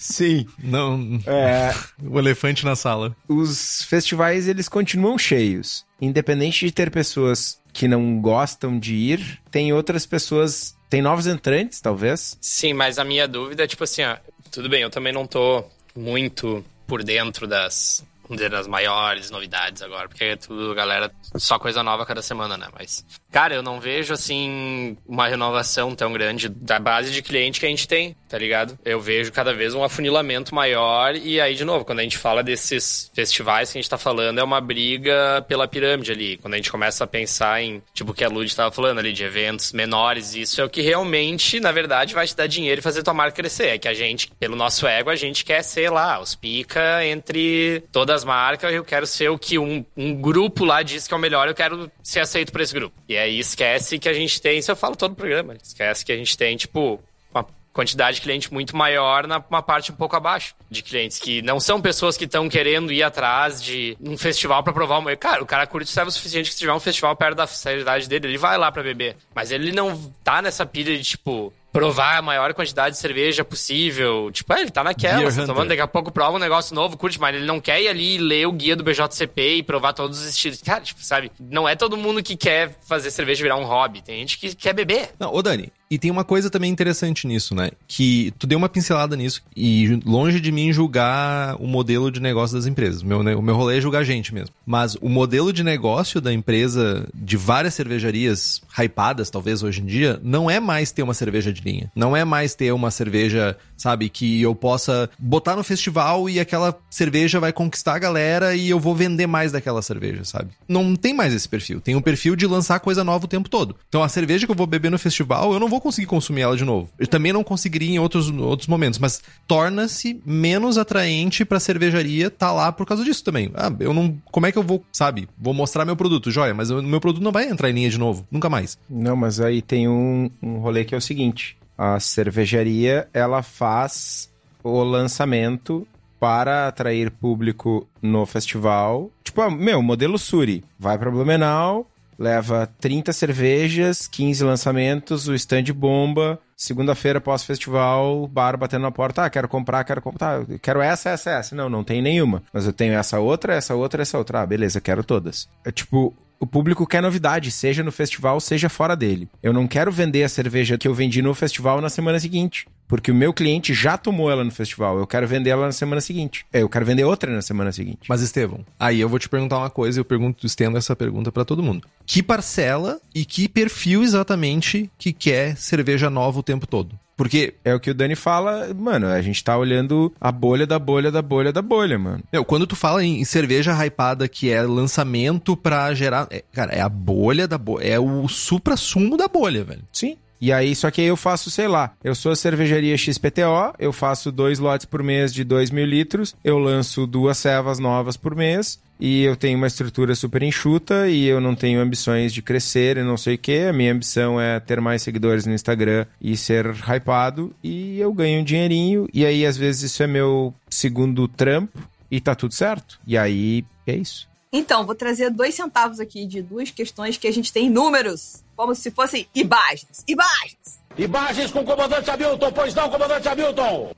Sim. Não, É, [laughs] o elefante na sala. os festivais eles continuam cheios. Independente de ter pessoas que não gostam de ir, tem outras pessoas, tem novos entrantes, talvez. Sim, mas a minha dúvida é tipo assim, ó, tudo bem, eu também não tô muito por dentro das, vamos dizer, das maiores novidades agora, porque é tudo, galera, só coisa nova cada semana, né? Mas, cara, eu não vejo, assim, uma renovação tão grande da base de cliente que a gente tem, tá ligado? Eu vejo cada vez um afunilamento maior e aí, de novo, quando a gente fala desses festivais que a gente tá falando, é uma briga pela pirâmide ali. Quando a gente começa a pensar em, tipo, o que a Lud tava falando ali, de eventos menores, isso é o que realmente, na verdade, vai te dar dinheiro e fazer tua marca crescer. É que a gente, pelo nosso ego, a gente quer ser lá, os pica entre todas as marcas, eu quero ser o que um, um grupo lá diz que é o melhor, eu quero ser aceito por esse grupo. E aí esquece que a gente tem, isso eu falo todo o programa, esquece que a gente tem, tipo, uma quantidade de cliente muito maior na uma parte um pouco abaixo de clientes que não são pessoas que estão querendo ir atrás de um festival pra provar uma. Cara, o cara curte serve o suficiente que se tiver um festival perto da seriedade dele, ele vai lá pra beber. Mas ele não tá nessa pilha de tipo provar a maior quantidade de cerveja possível. Tipo, é, ele tá naquela, tá tomando, daqui a pouco prova um negócio novo, curte, mas ele não quer ir ali ler o guia do BJCP e provar todos os estilos. Cara, tipo, sabe? Não é todo mundo que quer fazer cerveja virar um hobby. Tem gente que quer beber. Não, ô Dani, E tem uma coisa também interessante nisso, né? Que tu deu uma pincelada nisso e longe de mim julgar o modelo de negócio das empresas. Meu, o meu rolê é julgar a gente mesmo. Mas o modelo de negócio da empresa, de várias cervejarias hypadas, talvez hoje em dia, não é mais ter uma cerveja de linha. Não é mais ter uma cerveja, sabe, que eu possa botar no festival e aquela cerveja vai conquistar a galera e eu vou vender mais daquela cerveja, sabe? Não tem mais esse perfil. Tem um perfil de lançar coisa nova o tempo todo. Então a cerveja que eu vou beber no festival, eu não vou conseguir consumir ela de novo. Eu também não conseguiria em outros, outros momentos, mas torna-se menos atraente pra cervejaria tá lá por causa disso também. Ah, eu não. Como é que eu vou, sabe? Vou mostrar meu produto, joia, mas o meu produto não vai entrar em linha de novo, nunca mais. Não, mas aí tem um, um rolê que é o seguinte: a cervejaria ela faz o lançamento para atrair público no festival. Tipo, ah, meu, modelo Suri. Vai pra Blumenau, leva 30 cervejas, 15 lançamentos, o stand bomba. Segunda-feira, pós-festival, bar batendo na porta. Ah, quero comprar, quero comprar. Tá, quero essa, essa, essa. Não, não tem nenhuma. Mas eu tenho essa outra, essa outra, essa outra. Ah, beleza, quero todas. É tipo, o público quer novidade, seja no festival, seja fora dele. Eu não quero vender a cerveja que eu vendi no festival na semana seguinte. Porque o meu cliente já tomou ela no festival. Eu quero vender ela na semana seguinte. É, eu quero vender outra na semana seguinte. Mas, Estevão, aí eu vou te perguntar uma coisa e eu pergunto, estendo essa pergunta para todo mundo. Que parcela e que perfil exatamente que quer cerveja nova o tempo todo? Porque é o que o Dani fala, mano, a gente tá olhando a bolha da bolha da bolha da bolha, mano. Meu, quando tu fala em cerveja hypada que é lançamento pra gerar. É, cara, é a bolha da bolha. É o supra-sumo da bolha, velho. Sim. E aí, só que aí eu faço, sei lá, eu sou a cervejaria XPTO, eu faço dois lotes por mês de 2 mil litros, eu lanço duas cevas novas por mês, e eu tenho uma estrutura super enxuta e eu não tenho ambições de crescer e não sei o que. A minha ambição é ter mais seguidores no Instagram e ser hypado e eu ganho um dinheirinho e aí às vezes isso é meu segundo trampo e tá tudo certo. E aí é isso. Então, vou trazer dois centavos aqui de duas questões que a gente tem números como se fossem imagens. Imagens! Imagens com o comandante Hamilton, pois não, comandante Hamilton!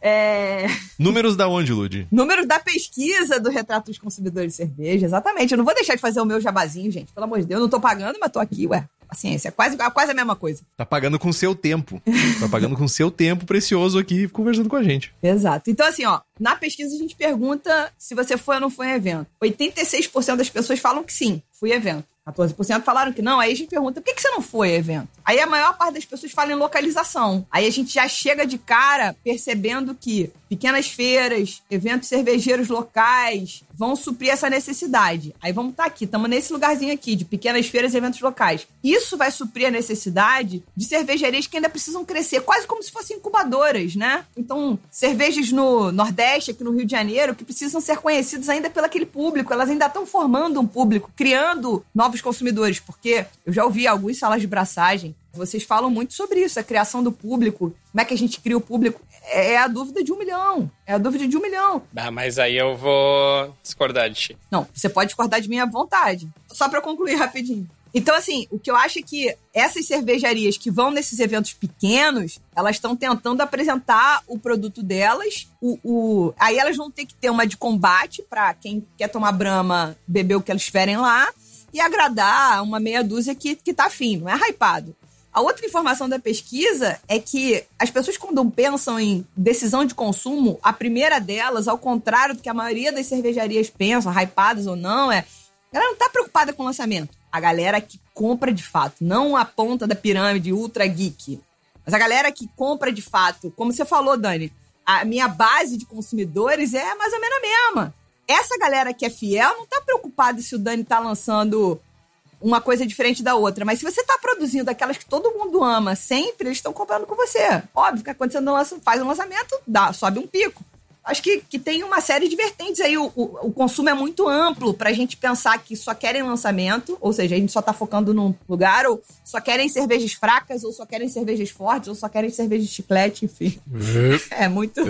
É... Números da onde, Lud? Números da pesquisa do Retrato dos Consumidores de Cerveja, exatamente. Eu não vou deixar de fazer o meu jabazinho, gente. Pelo amor de Deus, eu não tô pagando, mas tô aqui, ué. Paciência, é quase, quase a mesma coisa. Tá pagando com seu tempo. tá pagando com seu tempo precioso aqui conversando com a gente. Exato. Então, assim, ó, na pesquisa a gente pergunta se você foi ou não foi em evento. 86% das pessoas falam que sim, fui evento. 14% falaram que não. Aí a gente pergunta, por que, que você não foi ao evento? Aí a maior parte das pessoas fala em localização. Aí a gente já chega de cara percebendo que pequenas feiras, eventos cervejeiros locais vão suprir essa necessidade. Aí vamos estar tá aqui, estamos nesse lugarzinho aqui, de pequenas feiras e eventos locais. Isso vai suprir a necessidade de cervejarias que ainda precisam crescer, quase como se fossem incubadoras, né? Então, cervejas no Nordeste, aqui no Rio de Janeiro, que precisam ser conhecidas ainda pelo aquele público, elas ainda estão formando um público, criando novos consumidores, porque eu já ouvi algumas salas de braçagem vocês falam muito sobre isso, a criação do público. Como é que a gente cria o público? É a dúvida de um milhão. É a dúvida de um milhão. Ah, mas aí eu vou discordar de ti. Não, você pode discordar de mim à vontade. Só para concluir rapidinho. Então, assim, o que eu acho é que essas cervejarias que vão nesses eventos pequenos, elas estão tentando apresentar o produto delas. O, o... Aí elas vão ter que ter uma de combate para quem quer tomar brama beber o que elas estiverem lá e agradar uma meia dúzia que, que tá afim, não é hypado. A outra informação da pesquisa é que as pessoas, quando pensam em decisão de consumo, a primeira delas, ao contrário do que a maioria das cervejarias pensam, hypadas ou não, é. Ela não está preocupada com o lançamento. A galera que compra de fato, não a ponta da pirâmide ultra geek. Mas a galera que compra de fato, como você falou, Dani, a minha base de consumidores é mais ou menos a mesma. Essa galera que é fiel não está preocupada se o Dani está lançando uma coisa diferente da outra. Mas se você está produzindo aquelas que todo mundo ama sempre, eles estão comprando com você. Óbvio que acontecendo faz um lançamento, dá, sobe um pico. Acho que, que tem uma série de vertentes aí. O, o, o consumo é muito amplo para a gente pensar que só querem lançamento, ou seja, a gente só está focando num lugar, ou só querem cervejas fracas, ou só querem cervejas fortes, ou só querem cerveja de chiclete, enfim. é muito.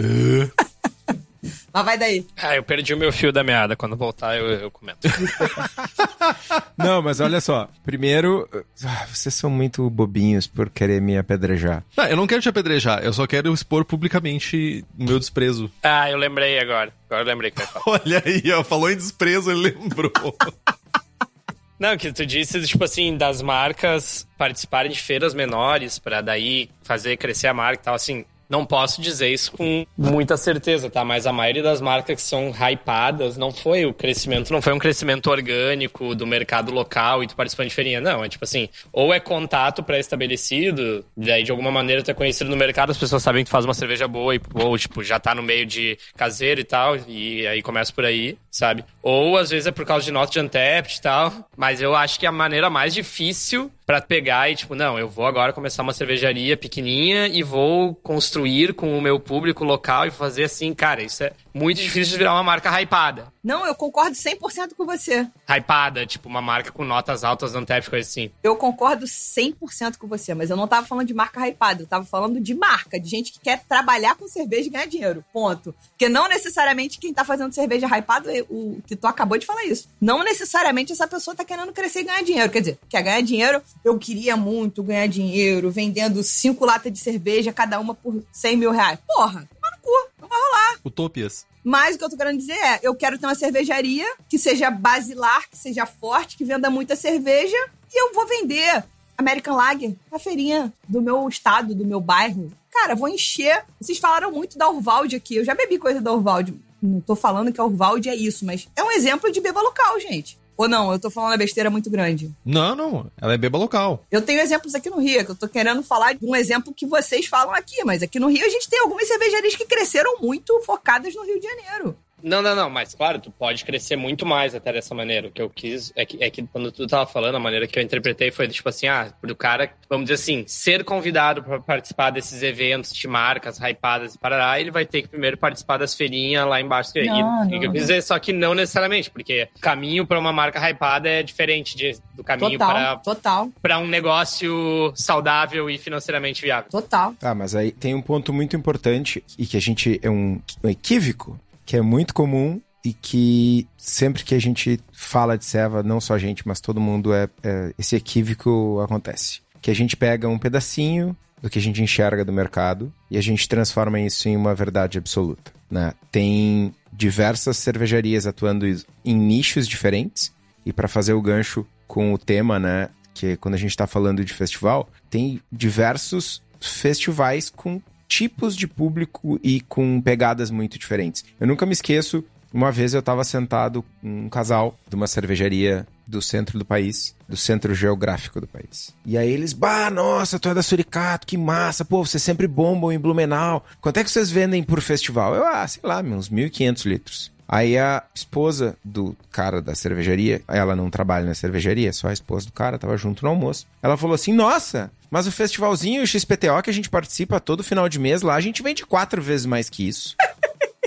Mas vai daí. Ah, eu perdi o meu fio da meada. Quando voltar, eu, eu comento. [laughs] Não, mas olha só. Primeiro, ah, vocês são muito bobinhos por querer me apedrejar. Não, eu não quero te apedrejar. Eu só quero expor publicamente o meu desprezo. Ah, eu lembrei agora. Agora eu lembrei que [laughs] Olha aí, ó. Falou em desprezo, ele lembrou. [laughs] Não, que tu disse, tipo assim, das marcas participarem de feiras menores para daí fazer crescer a marca e tal, assim. Não posso dizer isso com muita certeza, tá? Mas a maioria das marcas que são hypadas não foi o crescimento, não foi um crescimento orgânico do mercado local e tu participando de feirinha. Não, é tipo assim, ou é contato pré-estabelecido, daí de alguma maneira tu é conhecido no mercado, as pessoas sabem que tu faz uma cerveja boa, e, ou tipo, já tá no meio de caseiro e tal, e aí começa por aí, sabe? Ou às vezes é por causa de nota de Antept e tal, mas eu acho que a maneira mais difícil para pegar e tipo, não, eu vou agora começar uma cervejaria pequenininha e vou construir com o meu público local e fazer assim, cara, isso é muito difícil de virar uma marca hypada. Não, eu concordo 100% com você. Hypada, tipo, uma marca com notas altas, Antep, coisa assim. Eu concordo 100% com você, mas eu não tava falando de marca hypada, eu tava falando de marca, de gente que quer trabalhar com cerveja e ganhar dinheiro, ponto. Porque não necessariamente quem tá fazendo cerveja hypada, é o que tu acabou de falar isso. Não necessariamente essa pessoa tá querendo crescer e ganhar dinheiro. Quer dizer, quer ganhar dinheiro, eu queria muito ganhar dinheiro vendendo cinco latas de cerveja, cada uma por 100 mil reais. Porra, toma no cu, vai rolar. Utopias. Mas o que eu tô querendo dizer é, eu quero ter uma cervejaria que seja basilar, que seja forte, que venda muita cerveja, e eu vou vender American Lager na feirinha do meu estado, do meu bairro. Cara, vou encher. Vocês falaram muito da Urvalde aqui. Eu já bebi coisa da Urvalde. Não tô falando que a Urvalde é isso, mas é um exemplo de beba local, gente. Ou não, eu tô falando uma besteira muito grande. Não, não. Ela é beba local. Eu tenho exemplos aqui no Rio, que eu tô querendo falar de um exemplo que vocês falam aqui, mas aqui no Rio a gente tem algumas cervejarias que cresceram muito focadas no Rio de Janeiro. Não, não, não, mas claro, tu pode crescer muito mais até dessa maneira. O que eu quis é que, é que quando tu tava falando, a maneira que eu interpretei foi tipo assim, ah, pro cara, vamos dizer assim, ser convidado para participar desses eventos de marcas hypadas e parará, ele vai ter que primeiro participar das feirinhas lá embaixo. Não, e, não, e que eu quis dizer, só que não necessariamente, porque o caminho para uma marca hypada é diferente de, do caminho Total, para total, para um negócio saudável e financeiramente viável. total. Tá, mas aí tem um ponto muito importante e que a gente é um, um equívoco, que é muito comum e que sempre que a gente fala de ceva, não só a gente, mas todo mundo, é, é esse equívoco acontece. Que a gente pega um pedacinho do que a gente enxerga do mercado e a gente transforma isso em uma verdade absoluta. Né? Tem diversas cervejarias atuando em nichos diferentes e para fazer o gancho com o tema, né, que quando a gente está falando de festival, tem diversos festivais com tipos de público e com pegadas muito diferentes. Eu nunca me esqueço, uma vez eu estava sentado com um casal de uma cervejaria do centro do país, do centro geográfico do país. E aí eles, bah, nossa, tu é da Suricato, que massa, pô, vocês sempre bombam em Blumenau. Quanto é que vocês vendem por festival? Eu, ah, sei lá, uns 1.500 litros. Aí a esposa do cara da cervejaria, ela não trabalha na cervejaria, só a esposa do cara, tava junto no almoço. Ela falou assim: Nossa, mas o festivalzinho, o XPTO que a gente participa todo final de mês lá, a gente vende quatro vezes mais que isso.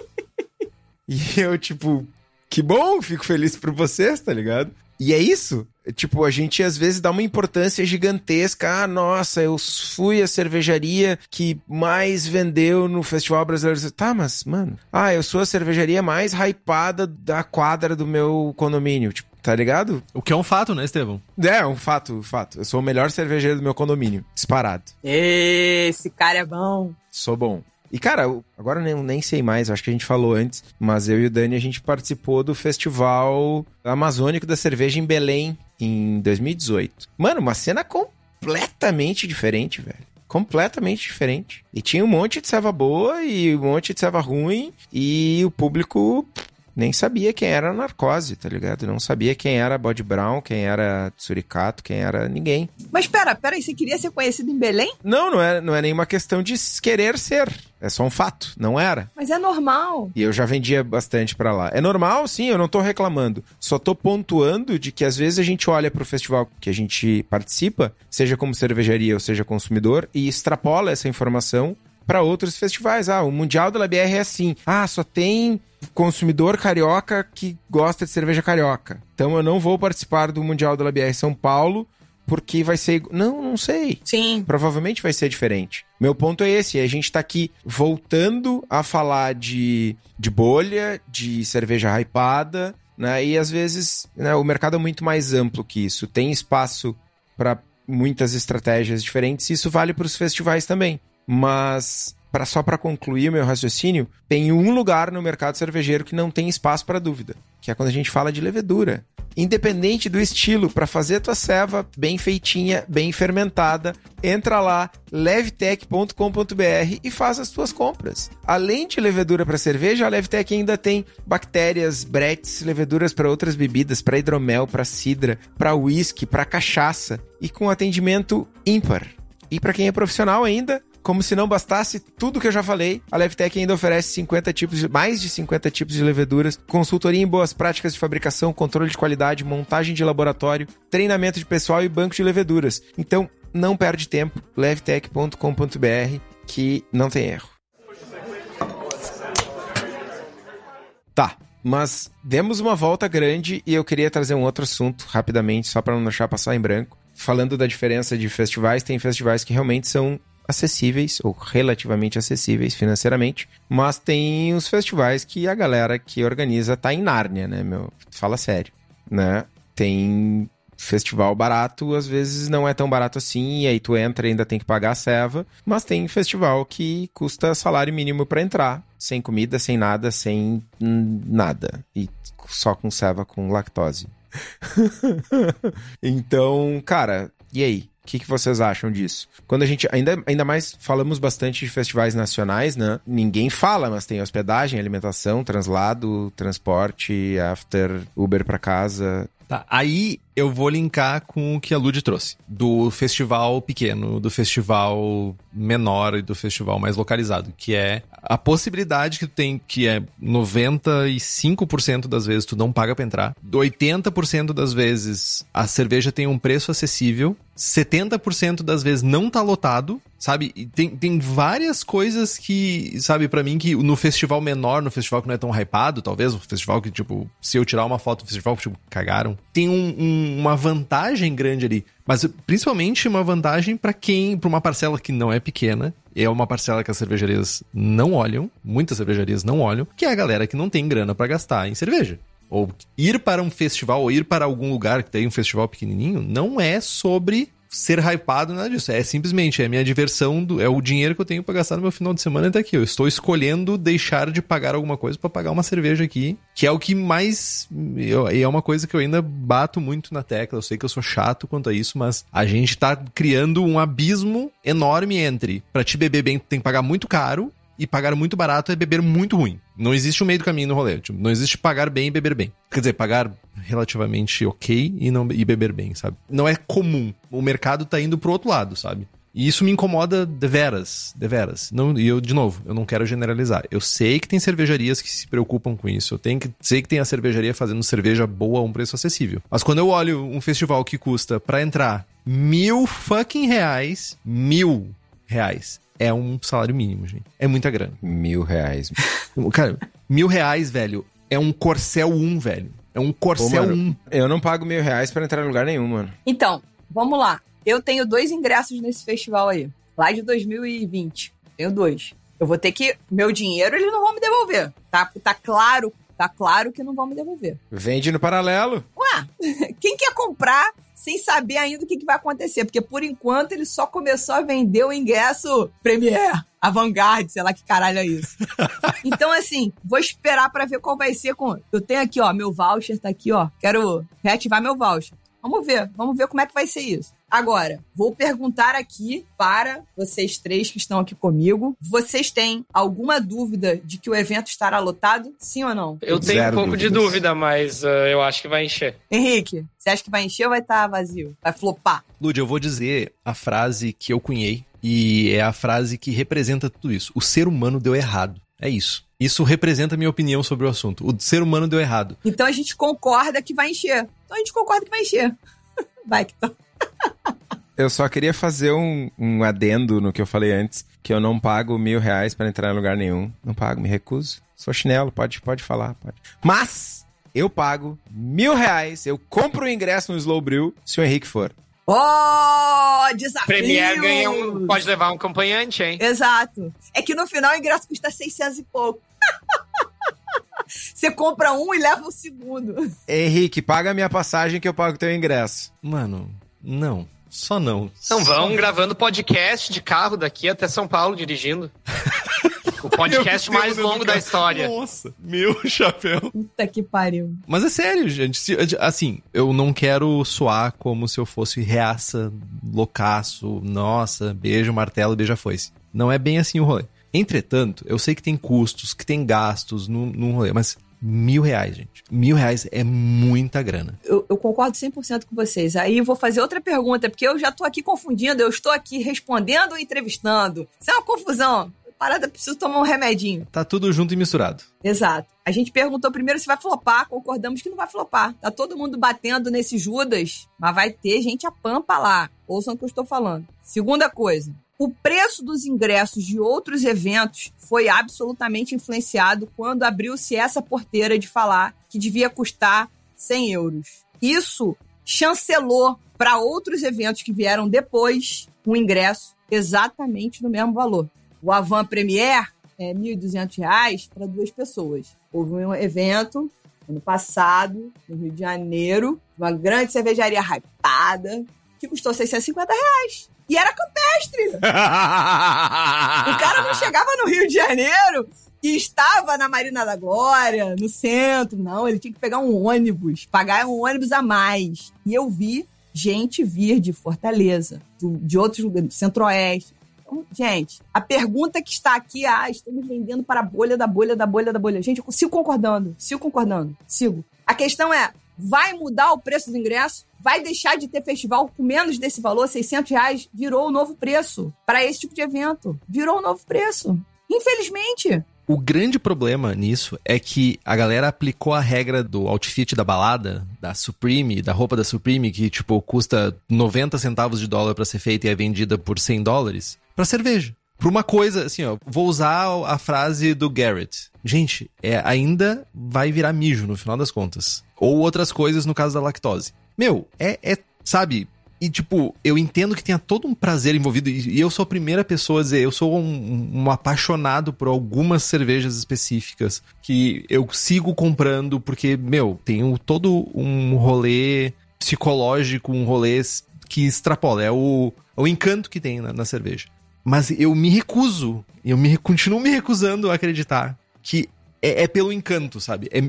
[laughs] e eu, tipo, que bom, fico feliz por vocês, tá ligado? E é isso. Tipo, a gente às vezes dá uma importância gigantesca. Ah, nossa, eu fui a cervejaria que mais vendeu no Festival Brasileiro. Tá, mas, mano. Ah, eu sou a cervejaria mais hypada da quadra do meu condomínio. Tipo, tá ligado? O que é um fato, né, Estevão? É, um fato, um fato. Eu sou o melhor cervejeiro do meu condomínio. Disparado. Esse cara é bom. Sou bom. E, cara, agora nem, nem sei mais, acho que a gente falou antes, mas eu e o Dani, a gente participou do Festival Amazônico da Cerveja em Belém em 2018. Mano, uma cena completamente diferente, velho. Completamente diferente. E tinha um monte de ceva boa e um monte de ceva ruim, e o público nem sabia quem era a narcose, tá ligado? Não sabia quem era Bode Brown, quem era Suricato, quem era ninguém. Mas pera, pera aí, você queria ser conhecido em Belém? Não, não é, não é nenhuma questão de querer ser. É só um fato. Não era. Mas é normal. E eu já vendia bastante pra lá. É normal, sim, eu não tô reclamando. Só tô pontuando de que às vezes a gente olha pro festival que a gente participa, seja como cervejaria ou seja consumidor, e extrapola essa informação pra outros festivais. Ah, o Mundial da LBR é assim. Ah, só tem consumidor carioca que gosta de cerveja carioca. Então eu não vou participar do Mundial da LBR São Paulo porque vai ser. Não, não sei. Sim. Provavelmente vai ser diferente. Meu ponto é esse: a gente tá aqui voltando a falar de, de bolha, de cerveja hypada, né? E às vezes né, o mercado é muito mais amplo que isso. Tem espaço para muitas estratégias diferentes, e isso vale para os festivais também. Mas pra, só para concluir o meu raciocínio, tem um lugar no mercado cervejeiro que não tem espaço para dúvida, que é quando a gente fala de levedura. Independente do estilo, para fazer a tua ceva bem feitinha, bem fermentada, entra lá, levtech.com.br e faz as tuas compras. Além de levedura para cerveja, a Levtech ainda tem bactérias, bretes, leveduras para outras bebidas, para hidromel, para cidra, para whisky, para cachaça e com atendimento ímpar. E para quem é profissional ainda, como se não bastasse tudo que eu já falei, a Levtech ainda oferece 50 tipos de, mais de 50 tipos de leveduras, consultoria em boas práticas de fabricação, controle de qualidade, montagem de laboratório, treinamento de pessoal e banco de leveduras. Então, não perde tempo, levtech.com.br que não tem erro. Tá, mas demos uma volta grande e eu queria trazer um outro assunto rapidamente, só para não deixar passar em branco. Falando da diferença de festivais, tem festivais que realmente são acessíveis, ou relativamente acessíveis financeiramente, mas tem os festivais que a galera que organiza tá em Nárnia, né, meu? Fala sério, né? Tem festival barato, às vezes não é tão barato assim, e aí tu entra e ainda tem que pagar a ceva, mas tem festival que custa salário mínimo para entrar, sem comida, sem nada, sem nada, e só com ceva com lactose. [laughs] então, cara, e aí? O que, que vocês acham disso? Quando a gente. Ainda, ainda mais falamos bastante de festivais nacionais, né? Ninguém fala, mas tem hospedagem, alimentação, translado, transporte, after, Uber para casa. Tá, aí eu vou linkar com o que a Lud trouxe. Do festival pequeno, do festival menor e do festival mais localizado. Que é a possibilidade que tu tem, que é 95% das vezes tu não paga pra entrar. 80% das vezes a cerveja tem um preço acessível. 70% das vezes não tá lotado, sabe? E tem, tem várias coisas que, sabe, para mim, que no festival menor, no festival que não é tão hypado, talvez, um festival que, tipo, se eu tirar uma foto do festival, tipo, cagaram. Tem um, um, uma vantagem grande ali. Mas principalmente uma vantagem para quem, para uma parcela que não é pequena, é uma parcela que as cervejarias não olham, muitas cervejarias não olham, que é a galera que não tem grana para gastar em cerveja. Ou ir para um festival, ou ir para algum lugar que tem um festival pequenininho, não é sobre ser hypado, nada disso. É simplesmente é a minha diversão, do, é o dinheiro que eu tenho para gastar no meu final de semana até aqui. Eu estou escolhendo deixar de pagar alguma coisa para pagar uma cerveja aqui, que é o que mais. E é uma coisa que eu ainda bato muito na tecla. Eu sei que eu sou chato quanto a isso, mas a gente tá criando um abismo enorme entre para te beber bem, tu tem que pagar muito caro e pagar muito barato é beber muito ruim. Não existe um meio do caminho no rolê. Tipo, não existe pagar bem e beber bem. Quer dizer, pagar relativamente ok e, não, e beber bem, sabe? Não é comum. O mercado tá indo pro outro lado, sabe? E isso me incomoda de veras, de veras. Não, e eu, de novo, eu não quero generalizar. Eu sei que tem cervejarias que se preocupam com isso. Eu tenho que, sei que tem a cervejaria fazendo cerveja boa a um preço acessível. Mas quando eu olho um festival que custa para entrar mil fucking reais, mil reais é um salário mínimo, gente. É muita grana. Mil reais. [laughs] Cara, mil reais, velho, é um Corcel 1, velho. É um Corcel mano, 1. Eu não pago mil reais pra entrar em lugar nenhum, mano. Então, vamos lá. Eu tenho dois ingressos nesse festival aí. Lá de 2020. Tenho dois. Eu vou ter que. Meu dinheiro eles não vão me devolver. Tá, tá claro. Tá claro que não vão me devolver. Vende no paralelo. Ué, [laughs] quem quer comprar sem saber ainda o que, que vai acontecer? Porque por enquanto ele só começou a vender o ingresso Premier, Avantgarde, sei lá que caralho é isso. [laughs] então, assim, vou esperar para ver qual vai ser com. Eu tenho aqui, ó, meu voucher tá aqui, ó. Quero reativar meu voucher. Vamos ver, vamos ver como é que vai ser isso. Agora, vou perguntar aqui para vocês três que estão aqui comigo. Vocês têm alguma dúvida de que o evento estará lotado? Sim ou não? Eu tenho Zero um pouco de dúvidas. dúvida, mas uh, eu acho que vai encher. Henrique, você acha que vai encher ou vai estar vazio? Vai flopar? Lud, eu vou dizer a frase que eu cunhei e é a frase que representa tudo isso. O ser humano deu errado. É isso. Isso representa a minha opinião sobre o assunto. O ser humano deu errado. Então a gente concorda que vai encher. Então a gente concorda que vai encher. [laughs] Vai, que então. Eu só queria fazer um, um adendo no que eu falei antes, que eu não pago mil reais pra entrar em lugar nenhum. Não pago, me recuso. Sou chinelo, pode, pode falar, pode. Mas eu pago mil reais, eu compro o ingresso no Slow Brew se o Henrique for. Oh, desafio! Premier ganha um. Pode levar um acompanhante, hein? Exato. É que no final o ingresso custa 600 e pouco. [laughs] Você compra um e leva o segundo. Henrique, paga a minha passagem que eu pago o teu ingresso. Mano, não. Só não. Não vão gravando podcast de carro daqui até São Paulo dirigindo. O [laughs] podcast mais longo da história. Nossa, meu [laughs] chapéu. Puta que pariu. Mas é sério, gente. Se- Assim, eu não quero soar como se eu fosse reaça, loucaço, nossa, beijo, martelo, beija foice. Não é bem assim o rolê. Entretanto, eu sei que tem custos, que tem gastos no, no rolê, mas mil reais, gente. Mil reais é muita grana. Eu, eu concordo 100% com vocês. Aí eu vou fazer outra pergunta, porque eu já tô aqui confundindo, eu estou aqui respondendo ou entrevistando. Isso é uma confusão. Parada, preciso tomar um remedinho. Tá tudo junto e misturado. Exato. A gente perguntou primeiro se vai flopar, concordamos que não vai flopar. Tá todo mundo batendo nesse Judas, mas vai ter gente a pampa lá. Ouçam o que eu estou falando. Segunda coisa. O preço dos ingressos de outros eventos foi absolutamente influenciado quando abriu-se essa porteira de falar que devia custar 100 euros. Isso chancelou para outros eventos que vieram depois um ingresso exatamente no mesmo valor. O Avan Premier é R$ 1.200 para duas pessoas. Houve um evento ano passado, no Rio de Janeiro, uma grande cervejaria hypada, que custou 650 reais. E era campestre. O cara não chegava no Rio de Janeiro e estava na Marina da Glória, no centro. Não, ele tinha que pegar um ônibus, pagar um ônibus a mais. E eu vi gente vir de Fortaleza, do- de outros lugares, do Centro-Oeste. Então, gente, a pergunta que está aqui, ah, estamos vendendo para a bolha da bolha da bolha da bolha. Gente, eu sigo concordando, sigo concordando, sigo. A questão é, vai mudar o preço do ingresso? Vai deixar de ter festival com menos desse valor, 600 reais? Virou o novo preço para esse tipo de evento. Virou o novo preço. Infelizmente. O grande problema nisso é que a galera aplicou a regra do outfit da balada, da Supreme, da roupa da Supreme, que, tipo, custa 90 centavos de dólar pra ser feita e é vendida por 100 dólares, pra cerveja. Pra uma coisa, assim, ó, vou usar a frase do Garrett. Gente, é, ainda vai virar mijo no final das contas. Ou outras coisas no caso da lactose. Meu, é, é sabe, e, tipo, eu entendo que tenha todo um prazer envolvido. E eu sou a primeira pessoa a dizer, eu sou um, um apaixonado por algumas cervejas específicas que eu sigo comprando porque, meu, tem todo um rolê psicológico, um rolê que extrapola. É o, é o encanto que tem na, na cerveja. Mas eu me recuso, eu me continuo me recusando a acreditar que é, é pelo encanto, sabe? É,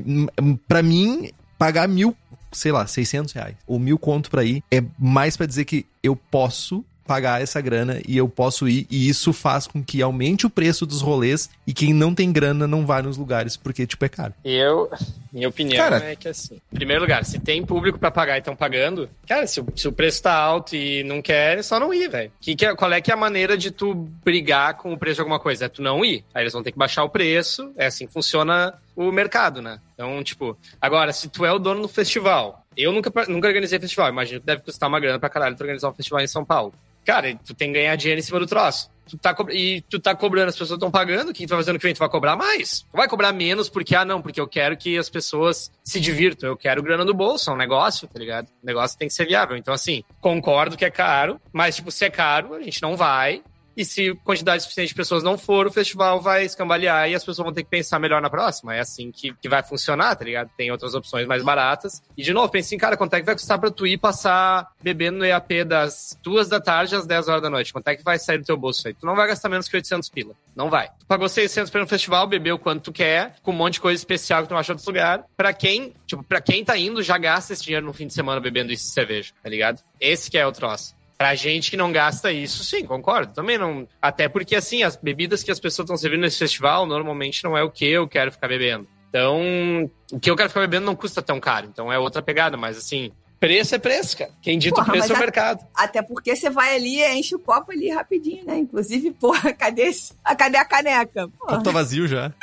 para mim, pagar mil sei lá, 600 reais. Ou mil conto pra ir, é mais pra dizer que eu posso pagar essa grana e eu posso ir, e isso faz com que aumente o preço dos rolês e quem não tem grana não vá nos lugares porque, tipo, é caro. Eu, minha opinião Cara- é que assim, em primeiro lugar, se tem público pra pagar e estão pagando, cara, se o, se o preço tá alto e não quer, é só não ir, velho. Que que é- qual é que é a maneira de tu brigar com o preço de alguma coisa? É tu não ir. Aí eles vão ter que baixar o preço, é assim que funciona o mercado, né? Então, tipo, agora, se tu é o dono do festival, eu nunca, nunca organizei festival, imagino que deve custar uma grana pra caralho tu organizar um festival em São Paulo. Cara, tu tem que ganhar dinheiro em cima do troço. Tu tá co- e tu tá cobrando, as pessoas estão pagando, quem tá fazendo o tu vai cobrar mais. Tu vai cobrar menos porque, ah, não, porque eu quero que as pessoas se divirtam, eu quero grana no bolso, é um negócio, tá ligado? O negócio tem que ser viável. Então, assim, concordo que é caro, mas, tipo, se é caro, a gente não vai. E se quantidade suficiente de pessoas não for, o festival vai escambalear e as pessoas vão ter que pensar melhor na próxima. É assim que, que vai funcionar, tá ligado? Tem outras opções mais baratas. E, de novo, pense assim, cara, quanto é que vai custar pra tu ir passar bebendo no EAP das duas da tarde às 10 horas da noite? Quanto é que vai sair do teu bolso aí? Tu não vai gastar menos que 800 pila. Não vai. Tu pagou 600 pelo festival, bebeu quanto tu quer, com um monte de coisa especial que tu não em outro lugar. Pra quem, tipo, pra quem tá indo, já gasta esse dinheiro no fim de semana bebendo isso de cerveja, tá ligado? Esse que é o troço. Pra gente que não gasta isso, sim, concordo. Também não. Até porque, assim, as bebidas que as pessoas estão servindo nesse festival normalmente não é o que eu quero ficar bebendo. Então, o que eu quero ficar bebendo não custa tão caro. Então é outra pegada, mas assim, preço é preço, cara. Quem dita Porra, o preço é o mercado. Até porque você vai ali e enche o copo ali rapidinho, né? Inclusive, porra, [laughs] cadê, esse... ah, cadê a caneca? O Porra, copo tá vazio já. [laughs]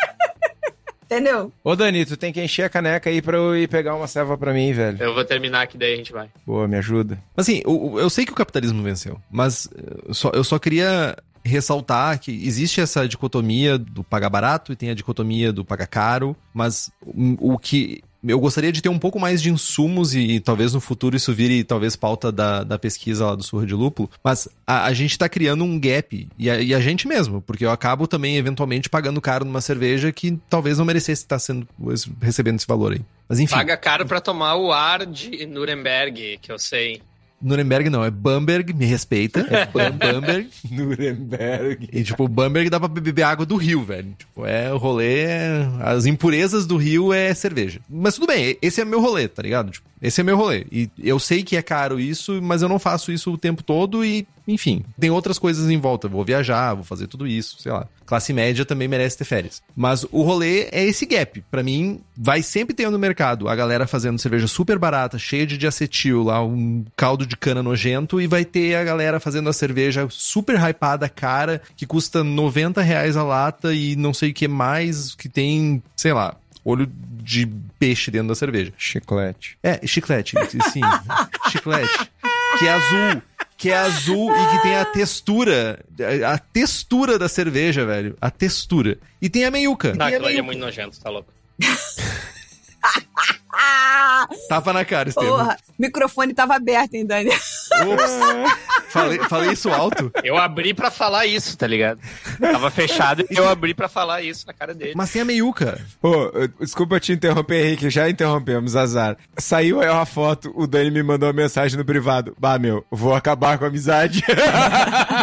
entendeu? Ô, Dani, tu tem que encher a caneca aí pra eu ir pegar uma serva pra mim, velho. Eu vou terminar que daí a gente vai. Boa, me ajuda. Mas assim, o- eu sei que o capitalismo venceu, mas eh, eu só, eu só queria ressaltar que existe essa dicotomia do pagar barato e tem a dicotomia do pagar caro, mas o, o que eu gostaria de ter um pouco mais de insumos e, talvez no futuro isso vire talvez pauta da, da pesquisa lá do Surra de Lúpulo, mas a, a gente tá criando um gap, e a, e a gente mesmo, porque eu acabo também eventualmente pagando caro numa cerveja que talvez não merecesse estar sendo recebendo esse valor aí. Mas enfim. Paga caro pra tomar o ar de Nuremberg, que eu sei. Nuremberg não, é Bamberg, me respeita. É Bam- [laughs] Bamberg. Nuremberg. E, tipo, Bamberg dá pra beber água do rio, velho. Tipo, é o rolê. é- As impurezas do rio é cerveja. Mas tudo bem, esse é meu rolê, tá ligado? Tipo, esse é meu rolê. E eu sei que é caro isso, mas eu não faço isso o tempo todo e, enfim, tem outras coisas em volta. Vou viajar, vou fazer tudo isso, sei lá. Classe média também merece ter férias. Mas o rolê é esse gap. Pra mim, vai sempre ter no mercado a galera fazendo cerveja super barata, cheia de diacetil, lá um caldo de cana nojento, e vai ter a galera fazendo a cerveja super hypada, cara, que custa 90 reais a lata e não sei o que mais, que tem, sei lá, olho de peixe dentro da cerveja. Chiclete. É, chiclete, sim. [laughs] chiclete. Que é azul. Que é azul e que tem a textura. A textura da cerveja, velho. A textura. E tem a meiuca. Não, a aquilo ali é muito nojento, tá louco. [laughs] [laughs] Tapa na cara, Estevam. porra. O microfone tava aberto, hein, Dani? Ops. falei, falei isso alto. Eu abri pra falar isso, tá ligado? Tava fechado e eu abri pra falar isso na cara dele. Mas tem a meiuca. Pô, eu- desculpa te interromper, Henrique, já interrompemos, azar. Saiu aí uma foto, o Dani me mandou uma mensagem no privado. Bah, meu, vou acabar com a amizade. [laughs]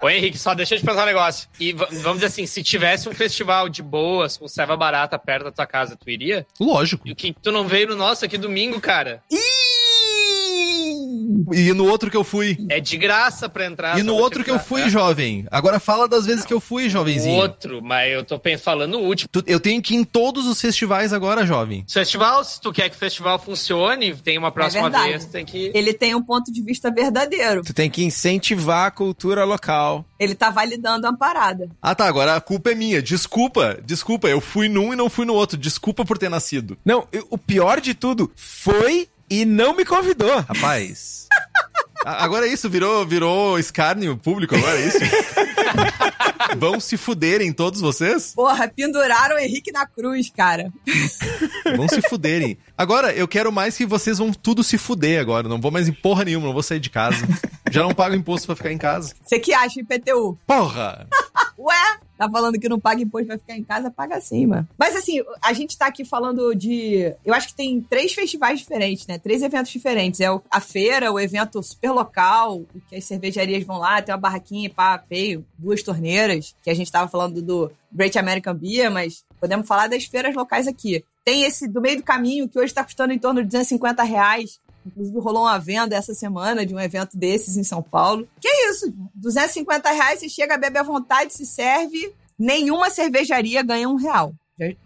Ô Henrique, só deixa eu te perguntar um negócio. E vamos dizer assim, se tivesse um festival de boas, com ceva barata perto da tua casa, tu iria? Lógico. E o que tu não veio no nosso aqui domingo, cara? E no outro que eu fui. É de graça pra entrar. E no outro que eu fui, né? jovem. Agora fala das vezes que eu fui, O jovenzinho. outro, mas eu tô falando o último. Eu tenho que ir em todos os festivais agora, jovem. Festival, se tu quer que o festival funcione, tem uma próxima verdade. vez, tem que. Ele tem um ponto de vista verdadeiro. tu tem que incentivar a cultura local. Ele tá validando uma parada. Ah, tá. Agora a culpa é minha. Desculpa. Desculpa. Eu fui num e não fui no outro. Desculpa por ter nascido. Não, eu- o pior de tudo, foi e não me convidou. Rapaz. Agora é isso, virou, virou escárnio público, agora é isso? [laughs] Vão se fuderem todos vocês? Porra, penduraram o Henrique na cruz, cara. Vão se fuderem. Agora, eu quero mais que vocês vão tudo se fuder agora. Não vou mais em porra nenhuma, não vou sair de casa. Já não pago imposto pra ficar em casa. Você que acha, IPTU? Porra! [laughs] Ué? Tá falando que não paga imposto, vai ficar em casa, paga sim, mano. Mas assim, a gente tá aqui falando de. Eu acho que tem três festivais diferentes, né? Três eventos diferentes. É a feira, o evento super local, que as cervejarias vão lá, tem uma barraquinha, pá, peio, duas torneiras, que a gente tava falando do Great American Beer, mas podemos falar das feiras locais aqui. Tem esse do meio do caminho, que hoje tá custando em torno de 250 reais. Inclusive, rolou uma venda essa semana de um evento desses em São Paulo. Que é isso? 250 reais, você chega, bebe à vontade, se serve. Nenhuma cervejaria ganha um real.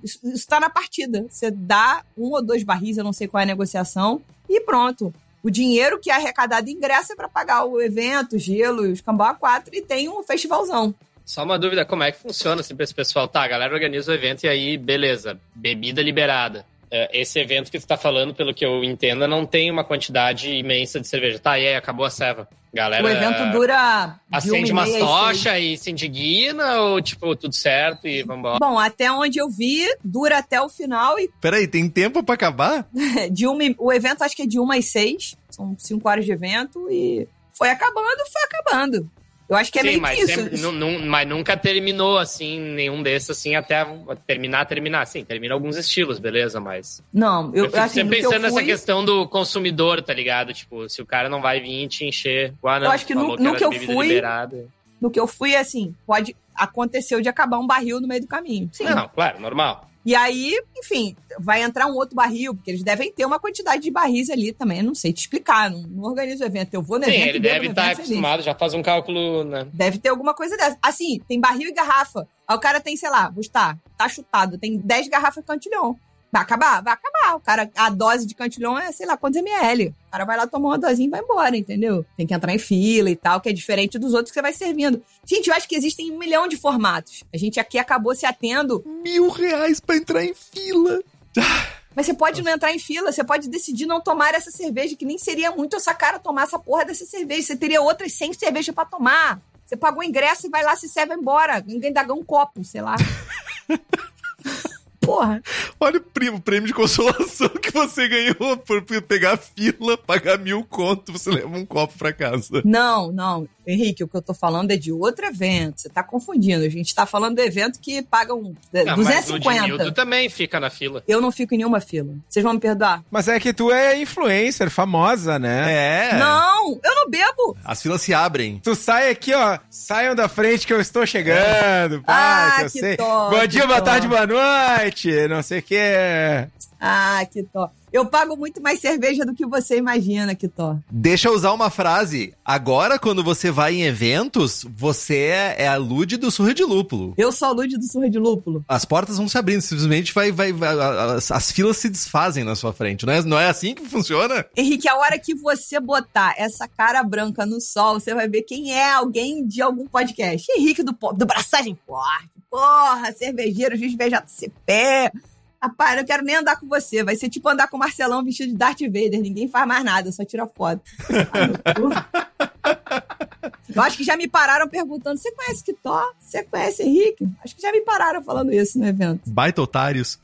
Isso, isso tá na partida. Você dá um ou dois barris, eu não sei qual é a negociação, e pronto. O dinheiro que é arrecadado em ingresso é para pagar o evento, gelo, os cambau A4 e tem um festivalzão. Só uma dúvida, como é que funciona assim pra esse pessoal? Tá, a galera organiza o evento e aí, beleza, bebida liberada. É, Esse evento que tu tá falando, pelo que eu entenda, não tem uma quantidade imensa de cerveja. Tá, e aí, acabou a ceva. Galera. O evento dura. de Acende uma umas e tochas e se indigna ou, tipo, tudo certo e vambora? Bom, até onde eu vi, dura até o final e Peraí, tem tempo pra acabar? [laughs] de uma, e- o evento acho que é de uma às seis. São cinco horas de evento e foi acabando, foi acabando. Eu acho que é Sim, meio mas, que isso. sempre- nu- nu- mas nunca terminou, assim, nenhum desses, assim, até terminar, terminar. Sim, termina alguns estilos, beleza, mas... Não, eu, Eu, fico assim, sempre que pensando nessa fui, questão do consumidor, tá ligado? Tipo, se o cara não vai vir te encher... Ah, não, Eu acho que no- era que eu fui- liberada. no que eu fui, assim, pode acontecer de acabar um barril no meio do caminho. Sim. Não, claro, normal. E aí, enfim, vai entrar um outro barril, porque eles devem ter uma quantidade de barris ali também. Eu não sei te explicar, não, não organizo o evento. Eu vou no Sim, evento ele deve estar feliz. acostumado, já faz um cálculo, né? Deve ter alguma coisa dessa. Assim, tem barril e garrafa. Aí o cara tem, sei lá, Gustavo, tá chutado, tem 10 garrafas de cantilhão. Vai acabar? Vai acabar. O cara, a dose de cantilhão é, sei lá, quantos ml. O cara vai lá tomar uma dosinha e vai embora, entendeu? Tem que entrar em fila e tal, que é diferente dos outros que você vai servindo. Gente, eu acho que existem um milhão de formatos. A gente aqui acabou se atendo Mil reais pra entrar em fila. Mas você pode não entrar em fila, você pode decidir não tomar essa cerveja, que nem seria muito essa cara tomar essa porra dessa cerveja. Você teria outras 100 cervejas pra tomar. Você pagou o ingresso e vai lá, se serve vai embora. Ninguém dá um copo, sei lá. [laughs] porra. Olha o prêmio, prêmio de consolação [laughs] que você ganhou por pegar a fila, pagar mil conto, você leva um copo pra casa. Não, não. Henrique, o que eu tô falando é de outro evento. Você tá confundindo. A gente tá falando do evento que pagam é, Não, mas o 250. Dinildo também fica na fila. Eu não fico em nenhuma fila. Vocês vão me perdoar? Mas é que tu é influencer, famosa, né? É. Não, eu não bebo. As filas se abrem. Tu sai aqui, ó. Saiam da frente que eu estou chegando. Pá, Ah, que eu que sei. dó, Bom dia, boa tarde, boa noite. Não sei o que. Ah, que tó. Eu pago muito mais cerveja do que você imagina, que tó. Deixa eu usar uma frase. Agora, quando você vai em eventos, você é, a Lude do Surra de Lúpulo. Eu sou a Lud do Surra de Lúpulo. As portas vão se abrindo, simplesmente vai, vai, vai- as, as filas se desfazem na sua frente. Não é, não é assim que funciona? Henrique, a hora que você botar essa cara branca no sol, você vai ver quem é alguém de algum podcast. Henrique do, do Braçagem Forte. Porra, cervejeiro, juiz BJCP. Rapaz, eu não quero nem andar com você. Vai ser tipo andar com o Marcelão vestido de Darth Vader. Ninguém faz mais nada, só tira foto. Eu acho que já me pararam perguntando: você conhece Kitó? Você conhece Henrique? Acho que já me pararam falando isso no evento. Baita otários.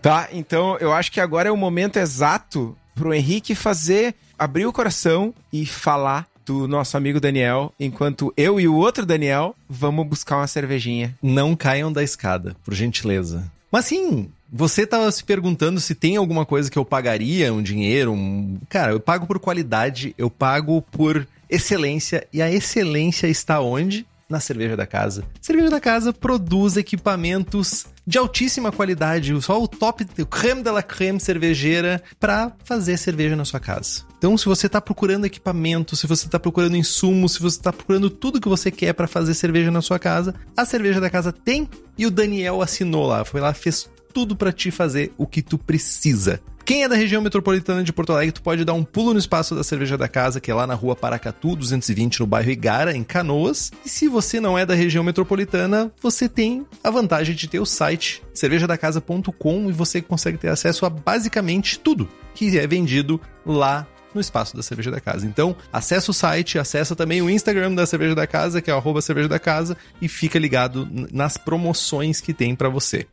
Tá, então eu acho que agora é o momento exato pro Henrique fazer, abrir o coração e falar do nosso amigo Daniel, enquanto eu e o outro Daniel vamos buscar uma cervejinha. Não caiam da escada, por gentileza. Mas sim, você tava se perguntando se tem alguma coisa que eu pagaria, um dinheiro, um... Cara, eu pago por qualidade, eu pago por excelência, e a excelência está onde? Na cerveja da casa. Cerveja da casa produz equipamentos de altíssima qualidade, só o top, o creme de la creme cervejeira para fazer cerveja na sua casa. Então, se você tá procurando equipamento, se você tá procurando insumos, se você tá procurando tudo que você quer para fazer cerveja na sua casa, a cerveja da casa tem e o Daniel assinou lá, foi lá, fez tudo para te fazer o que tu precisa. Quem é da região metropolitana de Porto Alegre, tu pode dar um pulo no espaço da Cerveja da Casa, que é lá na rua Paracatu 220, no bairro Igara, em Canoas. E se você não é da região metropolitana, você tem a vantagem de ter o site cervejadacasa.com e você consegue ter acesso a basicamente tudo que é vendido lá no espaço da Cerveja da Casa. Então, acessa o site, acessa também o Instagram da Cerveja da Casa, que é o cerveja da casa, e fica ligado nas promoções que tem pra você.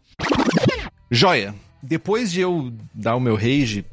Joia! Depois de eu dar o meu rage,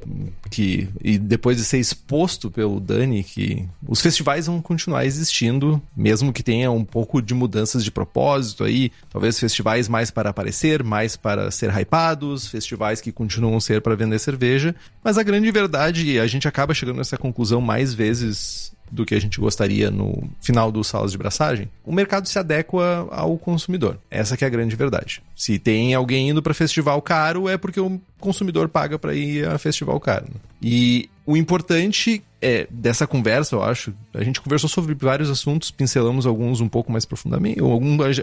que, e depois de ser exposto pelo Dani, que os festivais vão continuar existindo, mesmo que tenha um pouco de mudanças de propósito aí, talvez festivais mais para aparecer, mais para ser hypados, festivais que continuam ser para vender cerveja, mas a grande verdade, e a gente acaba chegando nessa conclusão mais vezes do que a gente gostaria no final dos salas de braçagem, o mercado se adequa ao consumidor. Essa que é a grande verdade. Se tem alguém indo para festival caro, é porque o consumidor paga para ir a festival caro. E o importante é dessa conversa, eu acho, a gente conversou sobre vários assuntos, pincelamos alguns um pouco mais profundamente,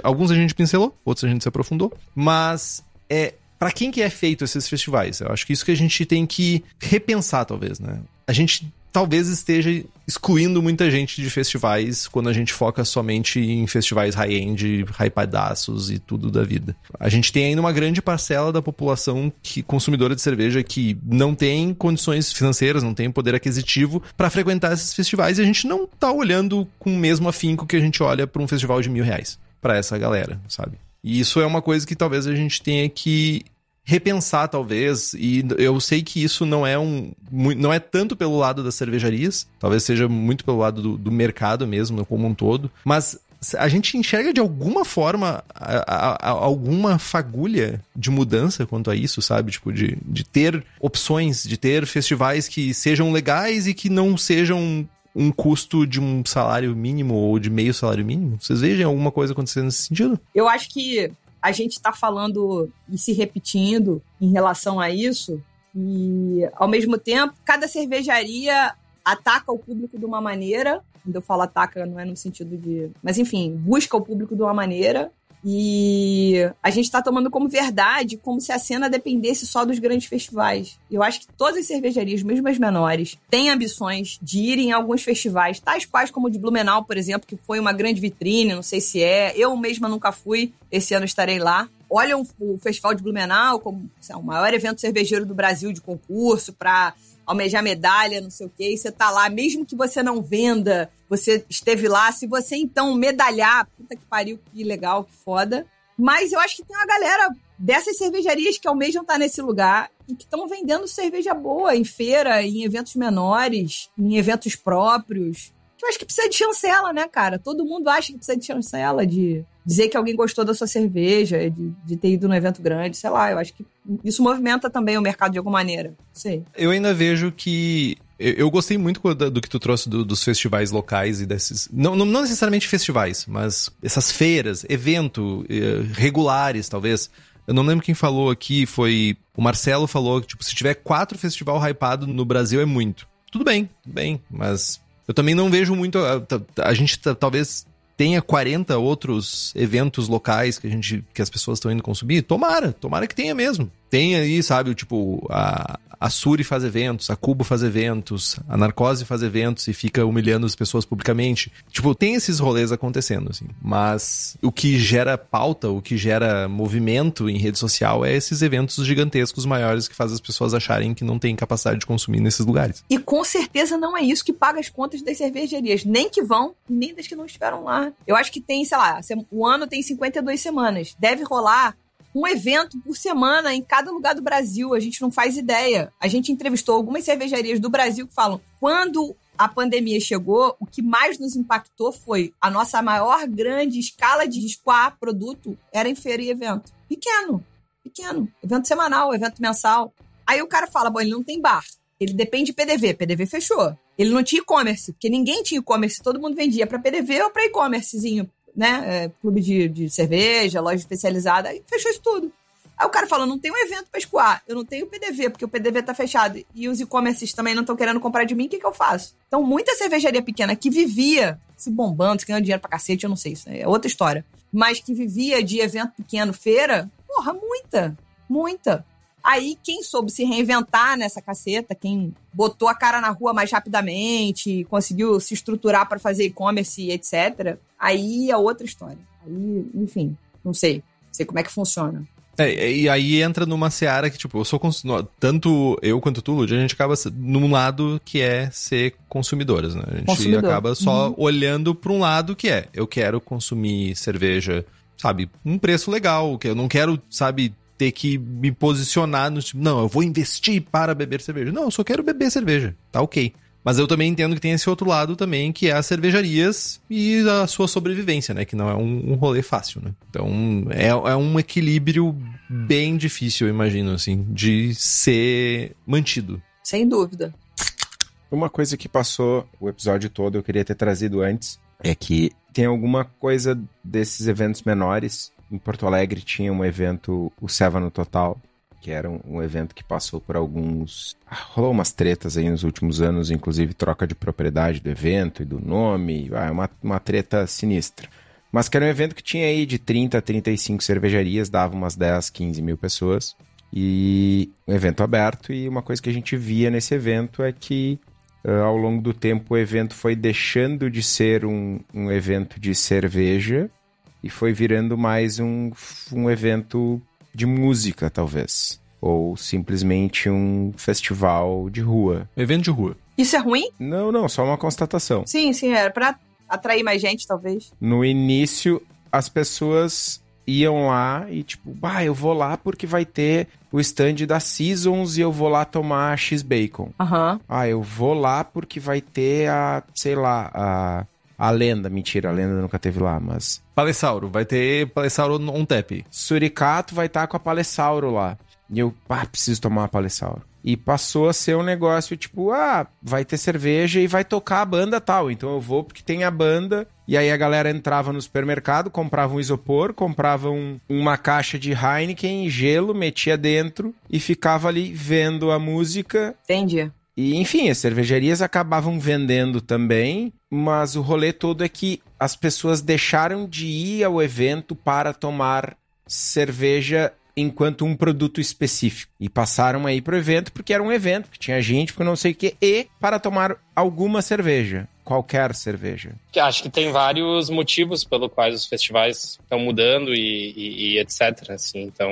alguns a gente pincelou, outros a gente se aprofundou, mas é para quem que é feito esses festivais? Eu acho que isso que a gente tem que repensar, talvez, né? A gente talvez esteja excluindo muita gente de festivais quando a gente foca somente em festivais high-end, hypadaços e tudo da vida. A gente tem ainda uma grande parcela da população que consumidora de cerveja que não tem condições financeiras, não tem poder aquisitivo para frequentar esses festivais e a gente não tá olhando com o mesmo afinco que a gente olha para um festival de mil reais para essa galera, sabe? E isso é uma coisa que talvez a gente tenha que repensar talvez e eu sei que isso não é um não é tanto pelo lado das cervejarias talvez seja muito pelo lado do, do mercado mesmo como um todo mas a gente enxerga de alguma forma a- a- a- alguma fagulha de mudança quanto a isso sabe? Tipo de, de ter opções de ter festivais que sejam legais e que não sejam um custo de um salário mínimo ou de meio salário mínimo. Vocês vejam alguma coisa acontecendo nesse sentido? Eu acho que a gente está falando e se repetindo em relação a isso, e ao mesmo tempo, cada cervejaria ataca o público de uma maneira. Quando eu falo ataca, não é no sentido de. Mas enfim, busca o público de uma maneira. E a gente está tomando como verdade como se a cena dependesse só dos grandes festivais. Eu acho que todas as cervejarias, mesmo as menores, têm ambições de ir em alguns festivais, tais quais como o de Blumenau, por exemplo, que foi uma grande vitrine, não sei se é. Eu mesma nunca fui, esse ano estarei lá. Olham o Festival de Blumenau como lá, o maior evento cervejeiro do Brasil de concurso para almejar medalha, não sei o quê, e você tá lá, mesmo que você não venda, você esteve lá, se você então medalhar, puta que pariu, que legal, que foda. Mas eu acho que tem uma galera dessas cervejarias que almejam estar nesse lugar e que estão vendendo cerveja boa em feira, em eventos menores, em eventos próprios. Eu acho que precisa de chancela, né, cara? Todo mundo acha que precisa de chancela, de dizer que alguém gostou da sua cerveja, de, de ter ido num evento grande, sei lá. Eu acho que isso movimenta também o mercado de alguma maneira. Sei. Eu ainda vejo que eu, gostei muito do, que tu trouxe do, dos festivais locais e desses. Não, não, necessariamente festivais, mas essas feiras, evento, eh, regulares, talvez. Eu não lembro quem falou aqui, foi. O Marcelo falou que, tipo, se tiver quatro festival hypado no Brasil é muito. Tudo bem, tudo bem, mas eu também não vejo muito. A, a, a gente talvez tenha 40 outros eventos locais que a gente que as pessoas estão indo consumir. Tomara, tomara que tenha mesmo. Tem aí, sabe, tipo, a, a Suri faz eventos, a Cubo faz eventos, a Narcose faz eventos e fica humilhando as pessoas publicamente. Tipo, tem esses rolês acontecendo, assim. Mas o que gera pauta, o que gera movimento em rede social é esses eventos gigantescos maiores que fazem as pessoas acharem que não tem capacidade de consumir nesses lugares. E com certeza não é isso que paga as contas das cervejarias, nem que vão, nem das que não estiveram lá. Eu acho que tem, sei lá, o ano tem 52 semanas. Deve rolar um evento por semana em cada lugar do Brasil. A gente não faz ideia. A gente entrevistou algumas cervejarias do Brasil que falam: quando a pandemia chegou, o que mais nos impactou foi a nossa maior grande escala de escoar produto era em feira e evento. Pequeno, pequeno. Evento semanal, evento mensal. Aí o cara fala: bom, ele não tem bar. Ele depende de PDV. PDV fechou. Ele não tinha e-commerce, porque ninguém tinha e-commerce, todo mundo vendia para PDV ou para e-commercezinho né? É, clube de, de cerveja, loja especializada, aí fechou isso tudo. Aí o cara falou: não tem um evento pra escoar, eu não tenho PDV, porque o PDV tá fechado e os e-commerces também não estão querendo comprar de mim, o que, que eu faço? Então, muita cervejaria pequena que vivia se bombando, se ganhando dinheiro pra cacete, eu não sei, isso é outra história. Mas que vivia de evento pequeno, feira, porra, muita, muita. Aí, quem soube se reinventar nessa caceta, quem botou a cara na rua mais rapidamente, conseguiu se estruturar para fazer e-commerce, etc., aí é outra história. Aí, enfim, não sei. Não sei como é que funciona. É, e aí entra numa seara que, tipo, eu sou tanto eu quanto tu, Lud, a gente acaba num lado que é ser consumidoras, né? A gente Consumidor. acaba só uhum. olhando para um lado que é, eu quero consumir cerveja, sabe, um preço legal, que eu não quero, sabe, ter que me posicionar no tipo, não, eu vou investir para beber cerveja. Não, eu só quero beber cerveja, tá ok. Mas eu também entendo que tem esse outro lado também, que é as cervejarias e a sua sobrevivência, né? Que não é um, um rolê fácil, né? Então, é, é um equilíbrio bem difícil, eu imagino, assim, de ser mantido. Sem dúvida. Uma coisa que passou o episódio todo, eu queria ter trazido antes, é que tem alguma coisa desses eventos menores em Porto Alegre tinha um evento, o Seva no Total, que era um, um, evento que passou por alguns. Ah, rolou umas tretas aí nos últimos anos, inclusive troca de propriedade do evento e do nome. Ah, uma, uma treta sinistra. Mas que era um evento que tinha aí de 30 a 35 cervejarias, dava umas 10, 15 mil pessoas. E um evento aberto. E uma coisa que a gente via nesse evento é que uh, ao longo do tempo o evento foi deixando de ser um, um evento de cerveja e foi virando mais um, um evento de música, talvez. Ou simplesmente um festival de rua. Evento de rua. Isso é ruim? Não, não, só uma constatação. Sim, sim, era pra atrair mais gente, talvez. No início, as pessoas iam lá e tipo, bah, eu vou lá porque vai ter o stand da Seasons e eu vou lá tomar X-Bacon. Aham. Uhum. Ah, eu vou lá porque vai ter a, sei lá, a a lenda, mentira, a lenda nunca teve lá, mas. Palessauro, vai ter Palessauro on tap. Suricato vai estar tá com a Palessauro lá. E eu, pá, preciso tomar uma Palessauro. E passou a ser um negócio tipo, ah, vai ter cerveja e vai tocar a banda tal. Então eu vou porque tem a banda. E aí a galera entrava no supermercado, comprava um isopor, comprava um, uma caixa de Heineken, gelo, metia dentro e ficava ali vendo a música. Entendi. E, enfim, as cervejarias acabavam vendendo também, mas o rolê todo é que as pessoas deixaram de ir ao evento para tomar cerveja enquanto um produto específico. E passaram aí pro evento porque era um evento, que tinha gente, porque não sei o que, e para tomar alguma cerveja. Qualquer cerveja. Acho que tem vários motivos pelo quais os festivais estão mudando e, e, e etc. Assim. Então,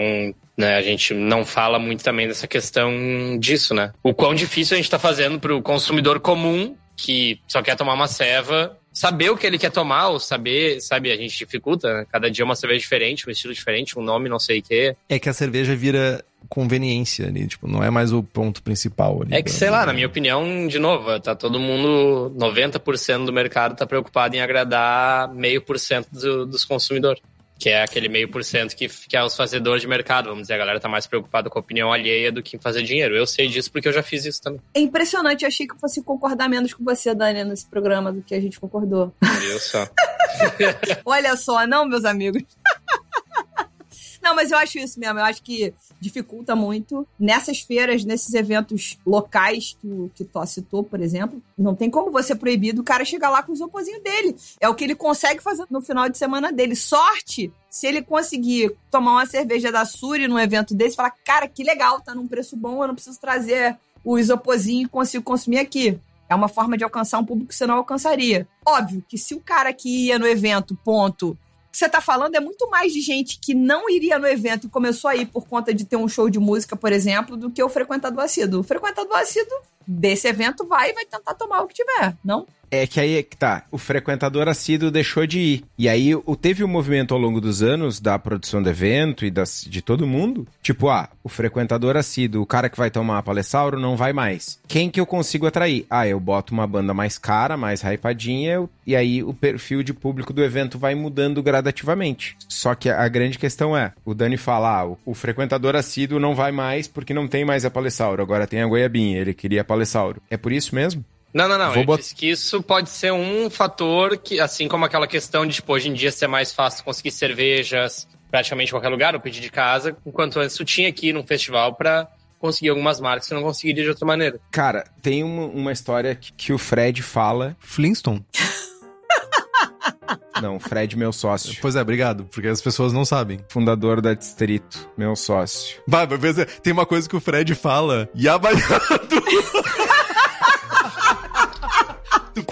né, a gente não fala muito também dessa questão disso, né? O quão difícil a gente está fazendo para o consumidor comum que só quer tomar uma ceva saber o que ele quer tomar, ou saber, sabe, a gente dificulta, né? Cada dia é uma cerveja diferente, um estilo diferente, um nome não sei o quê. É que a cerveja vira conveniência ali, tipo, não é mais o ponto principal ali. É que, sei lá, na minha opinião, de novo, tá todo mundo, 90% do mercado tá preocupado em agradar meio por cento do- dos consumidores. Que é aquele meio por cento que, que é os fazedores de mercado, vamos dizer, a galera tá mais preocupada com a opinião alheia do que em fazer dinheiro. Eu sei disso porque eu já fiz isso também. É impressionante, eu achei que eu fosse concordar menos com você, Dani, nesse programa do que a gente concordou. Viu só? [laughs] Olha só, não, meus amigos. Não, mas eu acho isso mesmo. Eu acho que dificulta muito. Nessas feiras, nesses eventos locais que o que Tó citou, por exemplo, não tem como você proibir do cara chegar lá com o isoporzinho dele. É o que ele consegue fazer no final de semana dele. Sorte se ele conseguir tomar uma cerveja da Suri num evento desse falar, cara, que legal, tá num preço bom, eu não preciso trazer o isoporzinho e consigo consumir aqui. É uma forma de alcançar um público que você não alcançaria. Óbvio que se o cara que ia no evento, ponto, que você tá falando é muito mais de gente que não iria no evento e começou a ir por conta de ter um show de música, por exemplo, do que o frequentador assíduo. O frequentador assíduo desse evento vai e vai tentar tomar o que tiver, não? É que aí é que tá. O frequentador assíduo deixou de ir. E aí teve um movimento ao longo dos anos da produção do evento e das, de todo mundo. Tipo, ah, o frequentador assíduo, o cara que vai tomar a Palessauro não vai mais. Quem que eu consigo atrair? Ah, eu boto uma banda mais cara, mais hypadinha, e aí o perfil de público do evento vai mudando gradativamente. Só que a, a grande questão é, o Dani fala, ah, o, o frequentador assíduo não vai mais porque não tem mais a Palessauro, agora tem a Goiabinha, ele queria a Palessauro. É por isso mesmo? Não, não, não. Vou eu bot- disse que isso pode ser um fator que, assim como aquela questão de, tipo, hoje em dia ser mais fácil conseguir cervejas praticamente em qualquer lugar, ou pedir de casa, enquanto antes tu tinha aqui num festival pra conseguir algumas marcas que você não conseguiria de outra maneira. Cara, tem uma, uma história que, que o Fred fala. Flintstone? [laughs] Não, Fred, meu sócio. Pois é, obrigado, porque as pessoas não sabem. Fundador da Distrito, meu sócio. Vai, vai ver, tem uma coisa que o Fred fala, yabalhado. tu [laughs]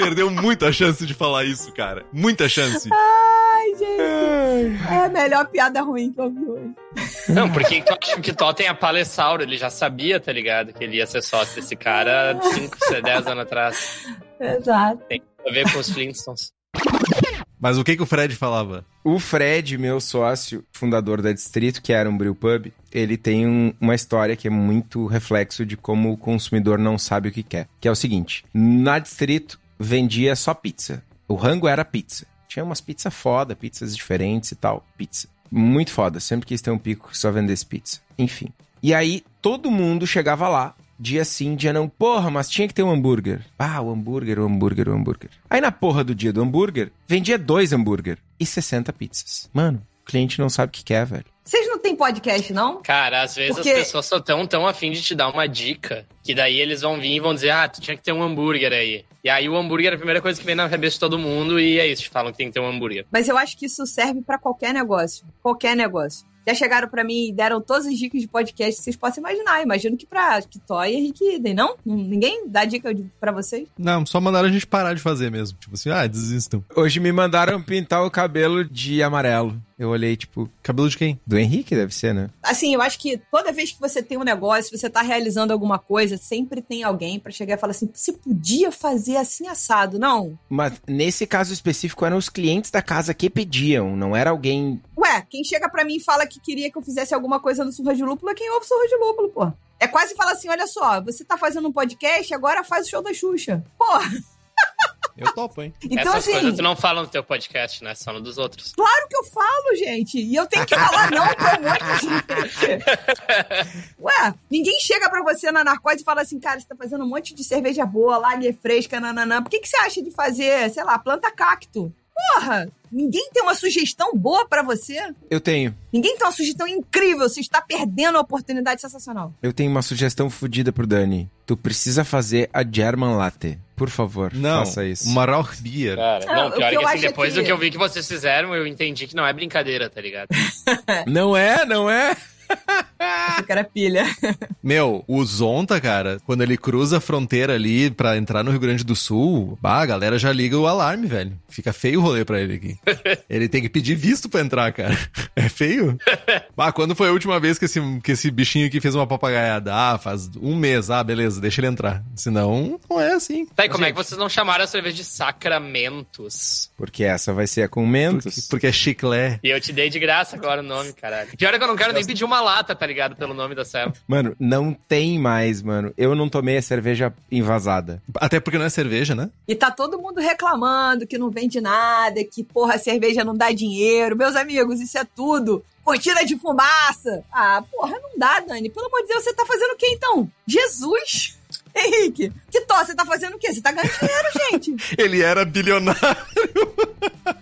perdeu muita chance de falar isso, cara. Muita chance. Ai, gente. É a melhor piada ruim que eu vi hoje. Não, porque tu acha que Tó tem a Palessauro, ele já sabia, tá ligado? Que ele ia ser sócio desse cara 5, 10 anos atrás. Exato. Tem a ver com os Flintstones. Mas o que que o Fred falava? O Fred, meu sócio, fundador da Distrito, que era um brew pub, ele tem um- uma história que é muito reflexo de como o consumidor não sabe o que quer. Que é o seguinte: na Distrito vendia só pizza. O rango era pizza. Tinha umas pizzas foda, pizzas diferentes e tal. Pizza. Muito foda. Sempre quis ter um pico que só vendesse pizza. Enfim. E aí, todo mundo chegava lá, dia sim, dia não. Porra, mas tinha que ter um hambúrguer. Ah, o hambúrguer, o hambúrguer, o hambúrguer. Aí na porra do dia do hambúrguer, vendia dois hambúrguer e 60 pizzas. Mano, cliente não sabe o que quer, velho. Vocês não têm podcast, não? Cara, às vezes Porque- as pessoas só tão, tão afim de te dar uma dica, que daí eles vão vir e vão dizer, ah, tu tinha que ter um hambúrguer aí. E aí o hambúrguer é a primeira coisa que vem na cabeça de todo mundo e é isso, te falam que tem que ter um hambúrguer. Mas eu acho que isso serve pra qualquer negócio. Qualquer negócio. Já chegaram pra mim e deram todas as dicas de podcast que vocês possam imaginar. Imagino que pra Kitoy e Henrique idem, não? Ninguém dá dica pra vocês? Não, só mandaram a gente parar de fazer mesmo. Tipo assim, ah, desistam. Hoje me mandaram pintar o cabelo de amarelo. Eu olhei, tipo, Cabelo de quem? do Henrique deve ser, né? Assim, eu acho que toda vez que você tem um negócio, você tá realizando alguma coisa, sempre tem alguém pra chegar e falar assim: você podia fazer assim assado, não? Mas nesse caso específico eram os clientes da casa que pediam, não era alguém. Ué, quem chega pra mim e fala que queria que eu fizesse alguma coisa no Surra de Lúpulo é quem ouve Surra de Lúpulo, pô. É quase falar assim: olha só, você tá fazendo um podcast, agora faz o show da Xuxa. Porra! Eu topo, hein? Então, Essas assim, coisas tu não fala no teu podcast, né? Só no dos outros. claro que eu falo, gente. E eu tenho que falar não pra um monte de gente. [laughs] Ué, ninguém chega pra você na narcose e fala assim, cara, você tá fazendo um monte de cerveja boa, lager fresca, nananã. Por que, que você acha de fazer, sei lá, planta cacto? Porra! Ninguém tem uma sugestão boa pra você? Eu tenho. Ninguém tem uma sugestão incrível. Você está perdendo a oportunidade sensacional. Eu tenho uma sugestão fodida pro Dani. Tu precisa fazer a German Latte. Por favor, Não, faça isso. uma Rauch Beer. Cara, não, o pior que é que assim, depois que- do que eu vi que vocês fizeram, eu entendi que não é brincadeira, tá ligado? [laughs] Não é, não é? Que era pilha. Meu, o Zonta, cara, quando ele cruza a fronteira ali pra entrar no Rio Grande do Sul, bah, a galera já liga o alarme, velho. Fica feio o rolê pra ele aqui. [laughs] ele tem que pedir visto pra entrar, cara. É feio? [laughs] bah, quando foi a última vez que esse, que esse bichinho aqui fez uma papagaiada? Ah, faz um mês. Ah, beleza, deixa ele entrar. Senão, não é assim. Tá, e como é que vocês não chamaram a cerveja de Sacramentos? Porque essa vai ser a com mentos. Porque, porque é chiclé. E eu te dei de graça agora o nome, caralho. Pior é que eu não quero nem pedir uma lata, tá ligado? Pelo nome da serva. Mano, não tem mais, mano. Eu não tomei a cerveja envasada. Até porque não é cerveja, né? E tá todo mundo reclamando que não vende nada, que porra, a cerveja não dá dinheiro. Meus amigos, isso é tudo. Cortina de fumaça. Ah, porra, não dá, Dani. Pelo amor de Deus, você tá fazendo o que então? Jesus! Henrique, que tó, você tá fazendo o quê? Você tá ganhando dinheiro, gente. [laughs] Ele era bilionário.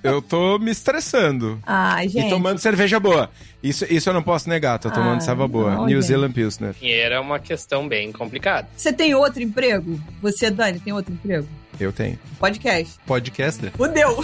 Eu tô me estressando. Ai, gente. E tomando cerveja boa. Isso, isso eu não posso negar, tô tomando Ah, cerveja boa. não, New gente. Zealand Pilsner. Dinheiro é uma questão bem complicada. Você tem outro emprego? Você, Dani, tem outro emprego? Eu tenho. Podcast. Podcaster. Fudeu. [laughs]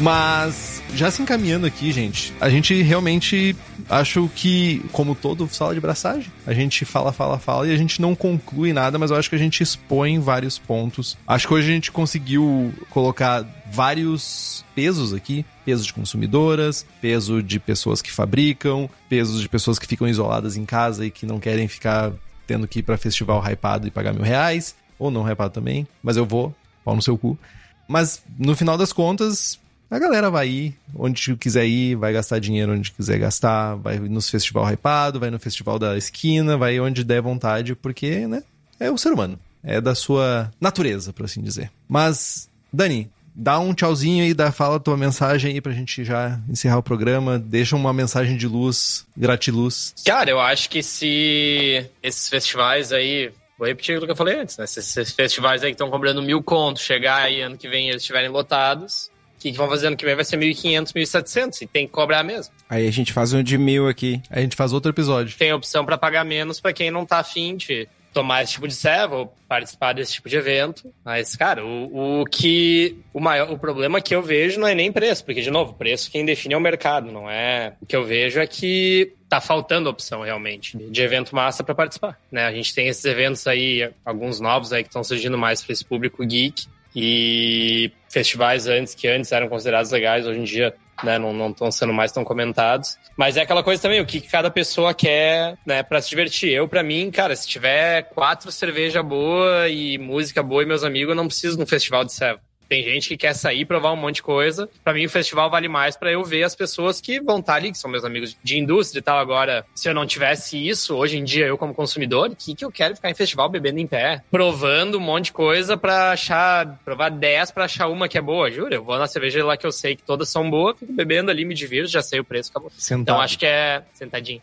Mas, já se encaminhando aqui, gente, a gente realmente acho que, como todo sala de braçagem, a gente fala, fala, fala e a gente não conclui nada, mas eu acho que a gente expõe vários pontos. Acho que hoje a gente conseguiu colocar vários pesos aqui: peso de consumidoras, peso de pessoas que fabricam, pesos de pessoas que ficam isoladas em casa e que não querem ficar tendo que ir pra festival hypado e pagar mil reais, ou não hypado também, mas eu vou, pau no seu cu. Mas no final das contas, a galera vai ir onde quiser ir, vai gastar dinheiro onde quiser gastar, vai nos festival hypado, vai no festival da esquina, vai onde der vontade, porque, né, é o ser humano. É da sua natureza, por assim dizer. Mas, Dani, dá um tchauzinho aí, dá, fala a tua mensagem aí pra gente já encerrar o programa. Deixa uma mensagem de luz, gratiluz. Cara, eu acho que se esses festivais aí. Vou repetir o que eu falei antes, né? Se esses festivais aí que estão cobrando mil contos, chegar aí ano que vem eles estiverem lotados, que, que vão fazer ano que vem vai ser 1.500, 1.700 e tem que cobrar mesmo. Aí a gente faz um de mil aqui. Aí a gente faz outro episódio. Tem opção para pagar menos para quem não tá afim de tomar esse tipo de serva ou participar desse tipo de evento. Mas, cara, o, o que. O maior o problema que eu vejo não é nem preço, porque, de novo, preço quem define é o mercado, não é. O que eu vejo é que tá faltando opção realmente de evento massa para participar. Né? A gente tem esses eventos aí, alguns novos aí que estão surgindo mais para esse público geek. E festivais antes que antes eram considerados legais, hoje em dia né, não estão sendo mais tão comentados. Mas é aquela coisa também, o que cada pessoa quer, né, para se divertir. Eu, para mim, cara, se tiver quatro cerveja boa e música boa e meus amigos, eu não preciso de um festival de serva. Tem gente que quer sair, provar um monte de coisa. Pra mim, o festival vale mais pra eu ver as pessoas que vão estar ali, que são meus amigos de indústria e tal. Agora, se eu não tivesse isso, hoje em dia, eu como consumidor, o que, que eu quero ficar em festival bebendo em pé? Provando um monte de coisa pra achar, provar 10 pra achar uma que é boa. Juro, eu vou na cerveja lá que eu sei que todas são boas, fico bebendo ali, me divirto, já sei o preço, acabou. Sentado. Então, acho que é... Sentadinho.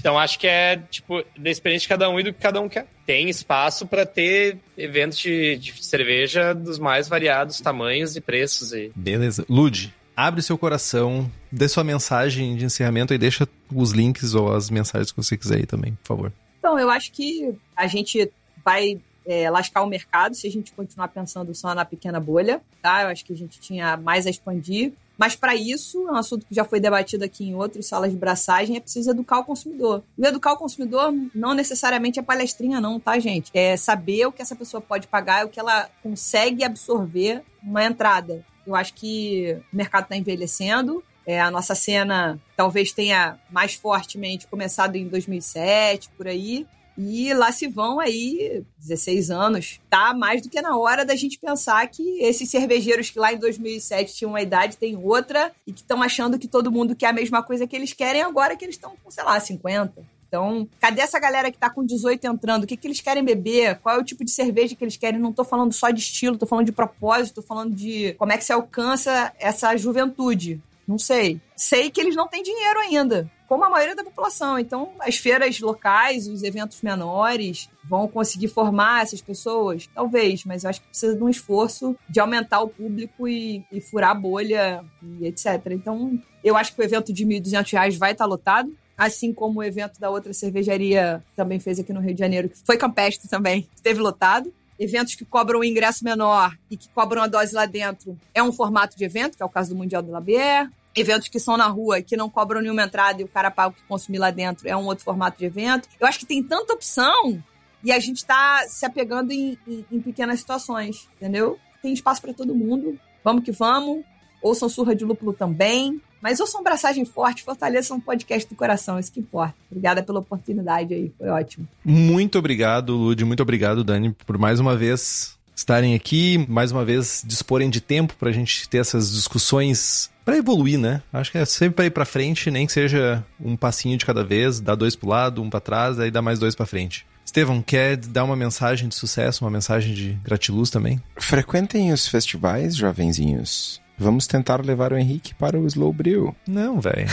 Então acho que é, tipo, da experiência de cada um e do que cada um quer. Tem espaço para ter eventos de, de cerveja dos mais variados tamanhos e preços. E... Beleza. Lude, abre seu coração, dê sua mensagem de encerramento e deixa os links ou as mensagens que você quiser aí também, por favor. Então, eu acho que a gente vai é, lascar o mercado se a gente continuar pensando só na pequena bolha, tá? Eu acho que a gente tinha mais a expandir. Mas para isso, é um assunto que já foi debatido aqui em outras salas de braçagem, é preciso educar o consumidor. E educar o consumidor não necessariamente é palestrinha, não, tá, gente? É saber o que essa pessoa pode pagar o que ela consegue absorver uma entrada. Eu acho que o mercado está envelhecendo, é, a nossa cena talvez tenha mais fortemente começado em 2007, por aí. E lá se vão aí 16 anos. Tá mais do que na hora da gente pensar que esses cervejeiros que lá em 2007 tinham uma idade, têm outra, e que estão achando que todo mundo quer a mesma coisa que eles querem agora que eles estão com, sei lá, 50. Então, cadê essa galera que tá com 18 entrando? O que, que eles querem beber? Qual é o tipo de cerveja que eles querem? Não tô falando só de estilo, tô falando de propósito, tô falando de como é que se alcança essa juventude. Não sei. Sei que eles não têm dinheiro ainda, como a maioria da população. Então, as feiras locais, os eventos menores, vão conseguir formar essas pessoas? Talvez, mas eu acho que precisa de um esforço de aumentar o público e, e furar a bolha e etc. Então, eu acho que o evento de R$ 1.200 vai estar lotado. assim como o evento da outra cervejaria também fez aqui no Rio de Janeiro, que foi campestre também, esteve lotado. Eventos que cobram um ingresso menor e que cobram a dose lá dentro é um formato de evento, que é o caso do Mundial do Labier. Eventos que são na rua que não cobram nenhuma entrada e o cara paga o que consumir lá dentro é um outro formato de evento. Eu acho que tem tanta opção e a gente está se apegando em, em, em pequenas situações, entendeu? Tem espaço para todo mundo. Vamos que vamos. Ouçam Surra de Lúpulo também. Mas ouçam Braçagem Forte, fortaleçam um podcast do coração, isso que importa. Obrigada pela oportunidade aí, foi ótimo. Muito obrigado, Lud, muito obrigado, Dani, por mais uma vez estarem aqui, mais uma vez disporem de tempo pra gente ter essas discussões para evoluir, né? Acho que é sempre para ir para frente, nem que seja um passinho de cada vez, dá dois pro lado, um para trás, aí dá mais dois para frente. Estevão, quer dar uma mensagem de sucesso, uma mensagem de gratiluz também? Frequentem os festivais, jovenzinhos. Vamos tentar levar o Henrique para o Slow Brew. Não, velho.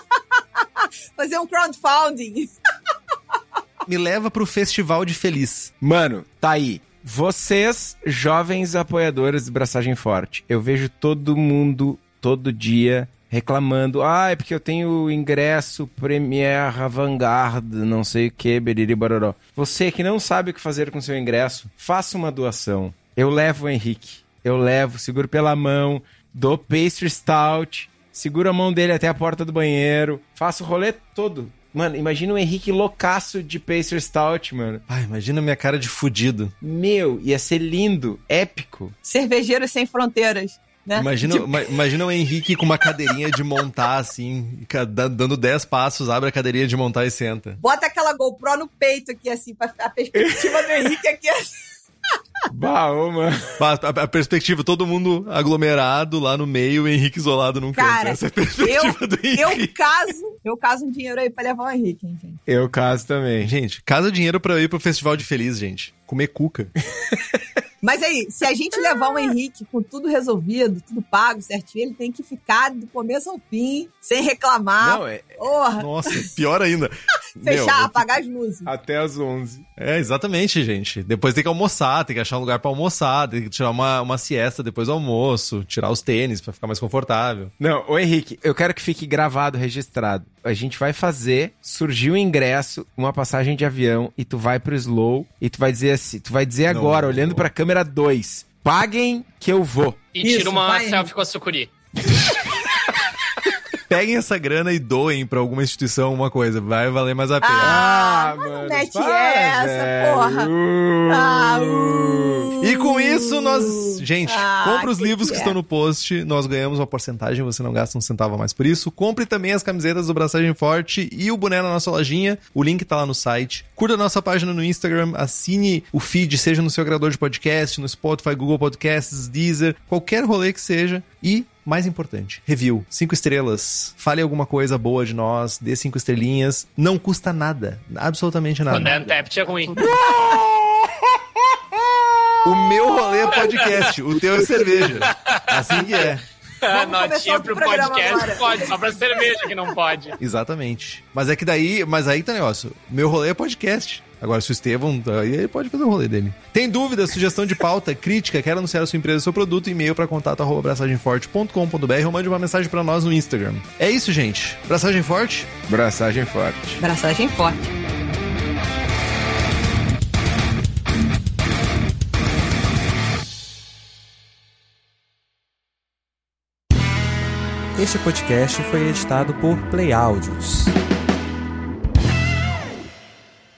[laughs] Fazer um crowdfunding. [laughs] Me leva pro Festival de Feliz. Mano, tá aí. Vocês, jovens apoiadores de Braçagem Forte, eu vejo todo mundo, todo dia, reclamando. Ah, é porque eu tenho ingresso Premier Vanguard, não sei o que, beriri bororó. Você que não sabe o que fazer com seu ingresso, faça uma doação. Eu levo o Henrique. Eu levo, seguro pela mão, dou pastry stout, seguro a mão dele até a porta do banheiro, faço o rolê todo. Mano, imagina o Henrique loucaço de pastry stout, mano. Ai, imagina minha cara de fudido. Meu, ia ser lindo, épico. Cervejeiros sem fronteiras. Né? Imagina, ima- imagina o Henrique com uma cadeirinha de montar, assim, dando 10 passos, abre a cadeirinha de montar e senta. Bota aquela GoPro no peito aqui, assim, pra a perspectiva do Henrique aqui. assim. Bah, ô, mano. A, a perspectiva, todo mundo aglomerado lá no meio, o Henrique isolado num canto. Cara, Essa é a perspectiva do Eu Henrique. caso, eu caso um dinheiro aí pra levar o Henrique, hein, gente. Eu caso também. Gente, casa dinheiro pra eu ir pro Festival de Feliz, gente. Comer cuca. [laughs] Mas aí, se a gente levar o Henrique com tudo resolvido, tudo pago, certinho, ele tem que ficar do começo ao fim, sem reclamar. Não, é Porra, Nossa, pior ainda. [laughs] Meu, fechar, apagar as luzes. até as 11. É, exatamente, gente. Depois tem que almoçar, tem que achar um lugar pra almoçar, tem que tirar uma, uma siesta depois do almoço, tirar os tênis pra ficar mais confortável. Não, ô Henrique, eu quero que fique gravado, registrado. A gente vai fazer, surgiu um ingresso, uma passagem de avião, e tu vai pro Slow, e tu vai dizer assim, tu vai dizer Não, agora, não, olhando não. pra câmera 2, paguem que eu vou. E Isso, tira uma vai, selfie com a sucuri. [laughs] Peguem essa grana e doem pra alguma instituição uma coisa, vai valer mais a pena. Ah, mas não mete essa, porra. Uh. Ah, uh. E com isso, nós. Gente, Ah, compre os que livros que que é? estão no post. Nós ganhamos uma porcentagem, você não gasta um centavo a mais por isso. Compre também as camisetas do Braçagem Forte e o boné na nossa lojinha. O link tá lá no site. Curta a nossa página no Instagram, assine o feed, seja no seu agregador de podcast, no Spotify, Google Podcasts, Deezer, qualquer rolê que seja. E. Mais importante, review. Cinco estrelas. Fale alguma coisa boa de nós, dê cinco estrelinhas. Não custa nada. Absolutamente nada. Quando é Untapped é ruim. [laughs] O meu rolê é podcast, o teu é cerveja. Assim que é. Vamos começar Notinha pro podcast agora. pode, só pra cerveja que não pode. Exatamente. Mas é que daí, mas aí tá o negócio. Meu rolê é podcast. Agora, se o Estevão, aí ele pode fazer o rolê dele. Tem dúvida, sugestão de pauta, [laughs] crítica, quer anunciar a sua empresa, seu produto, e-mail para contato arroba braçagemforte.com.br ou mande uma mensagem pra nós no Instagram. É isso, gente. Braçagem Forte? Braçagem forte. Braçagem forte. Este podcast foi editado por Play Áudios.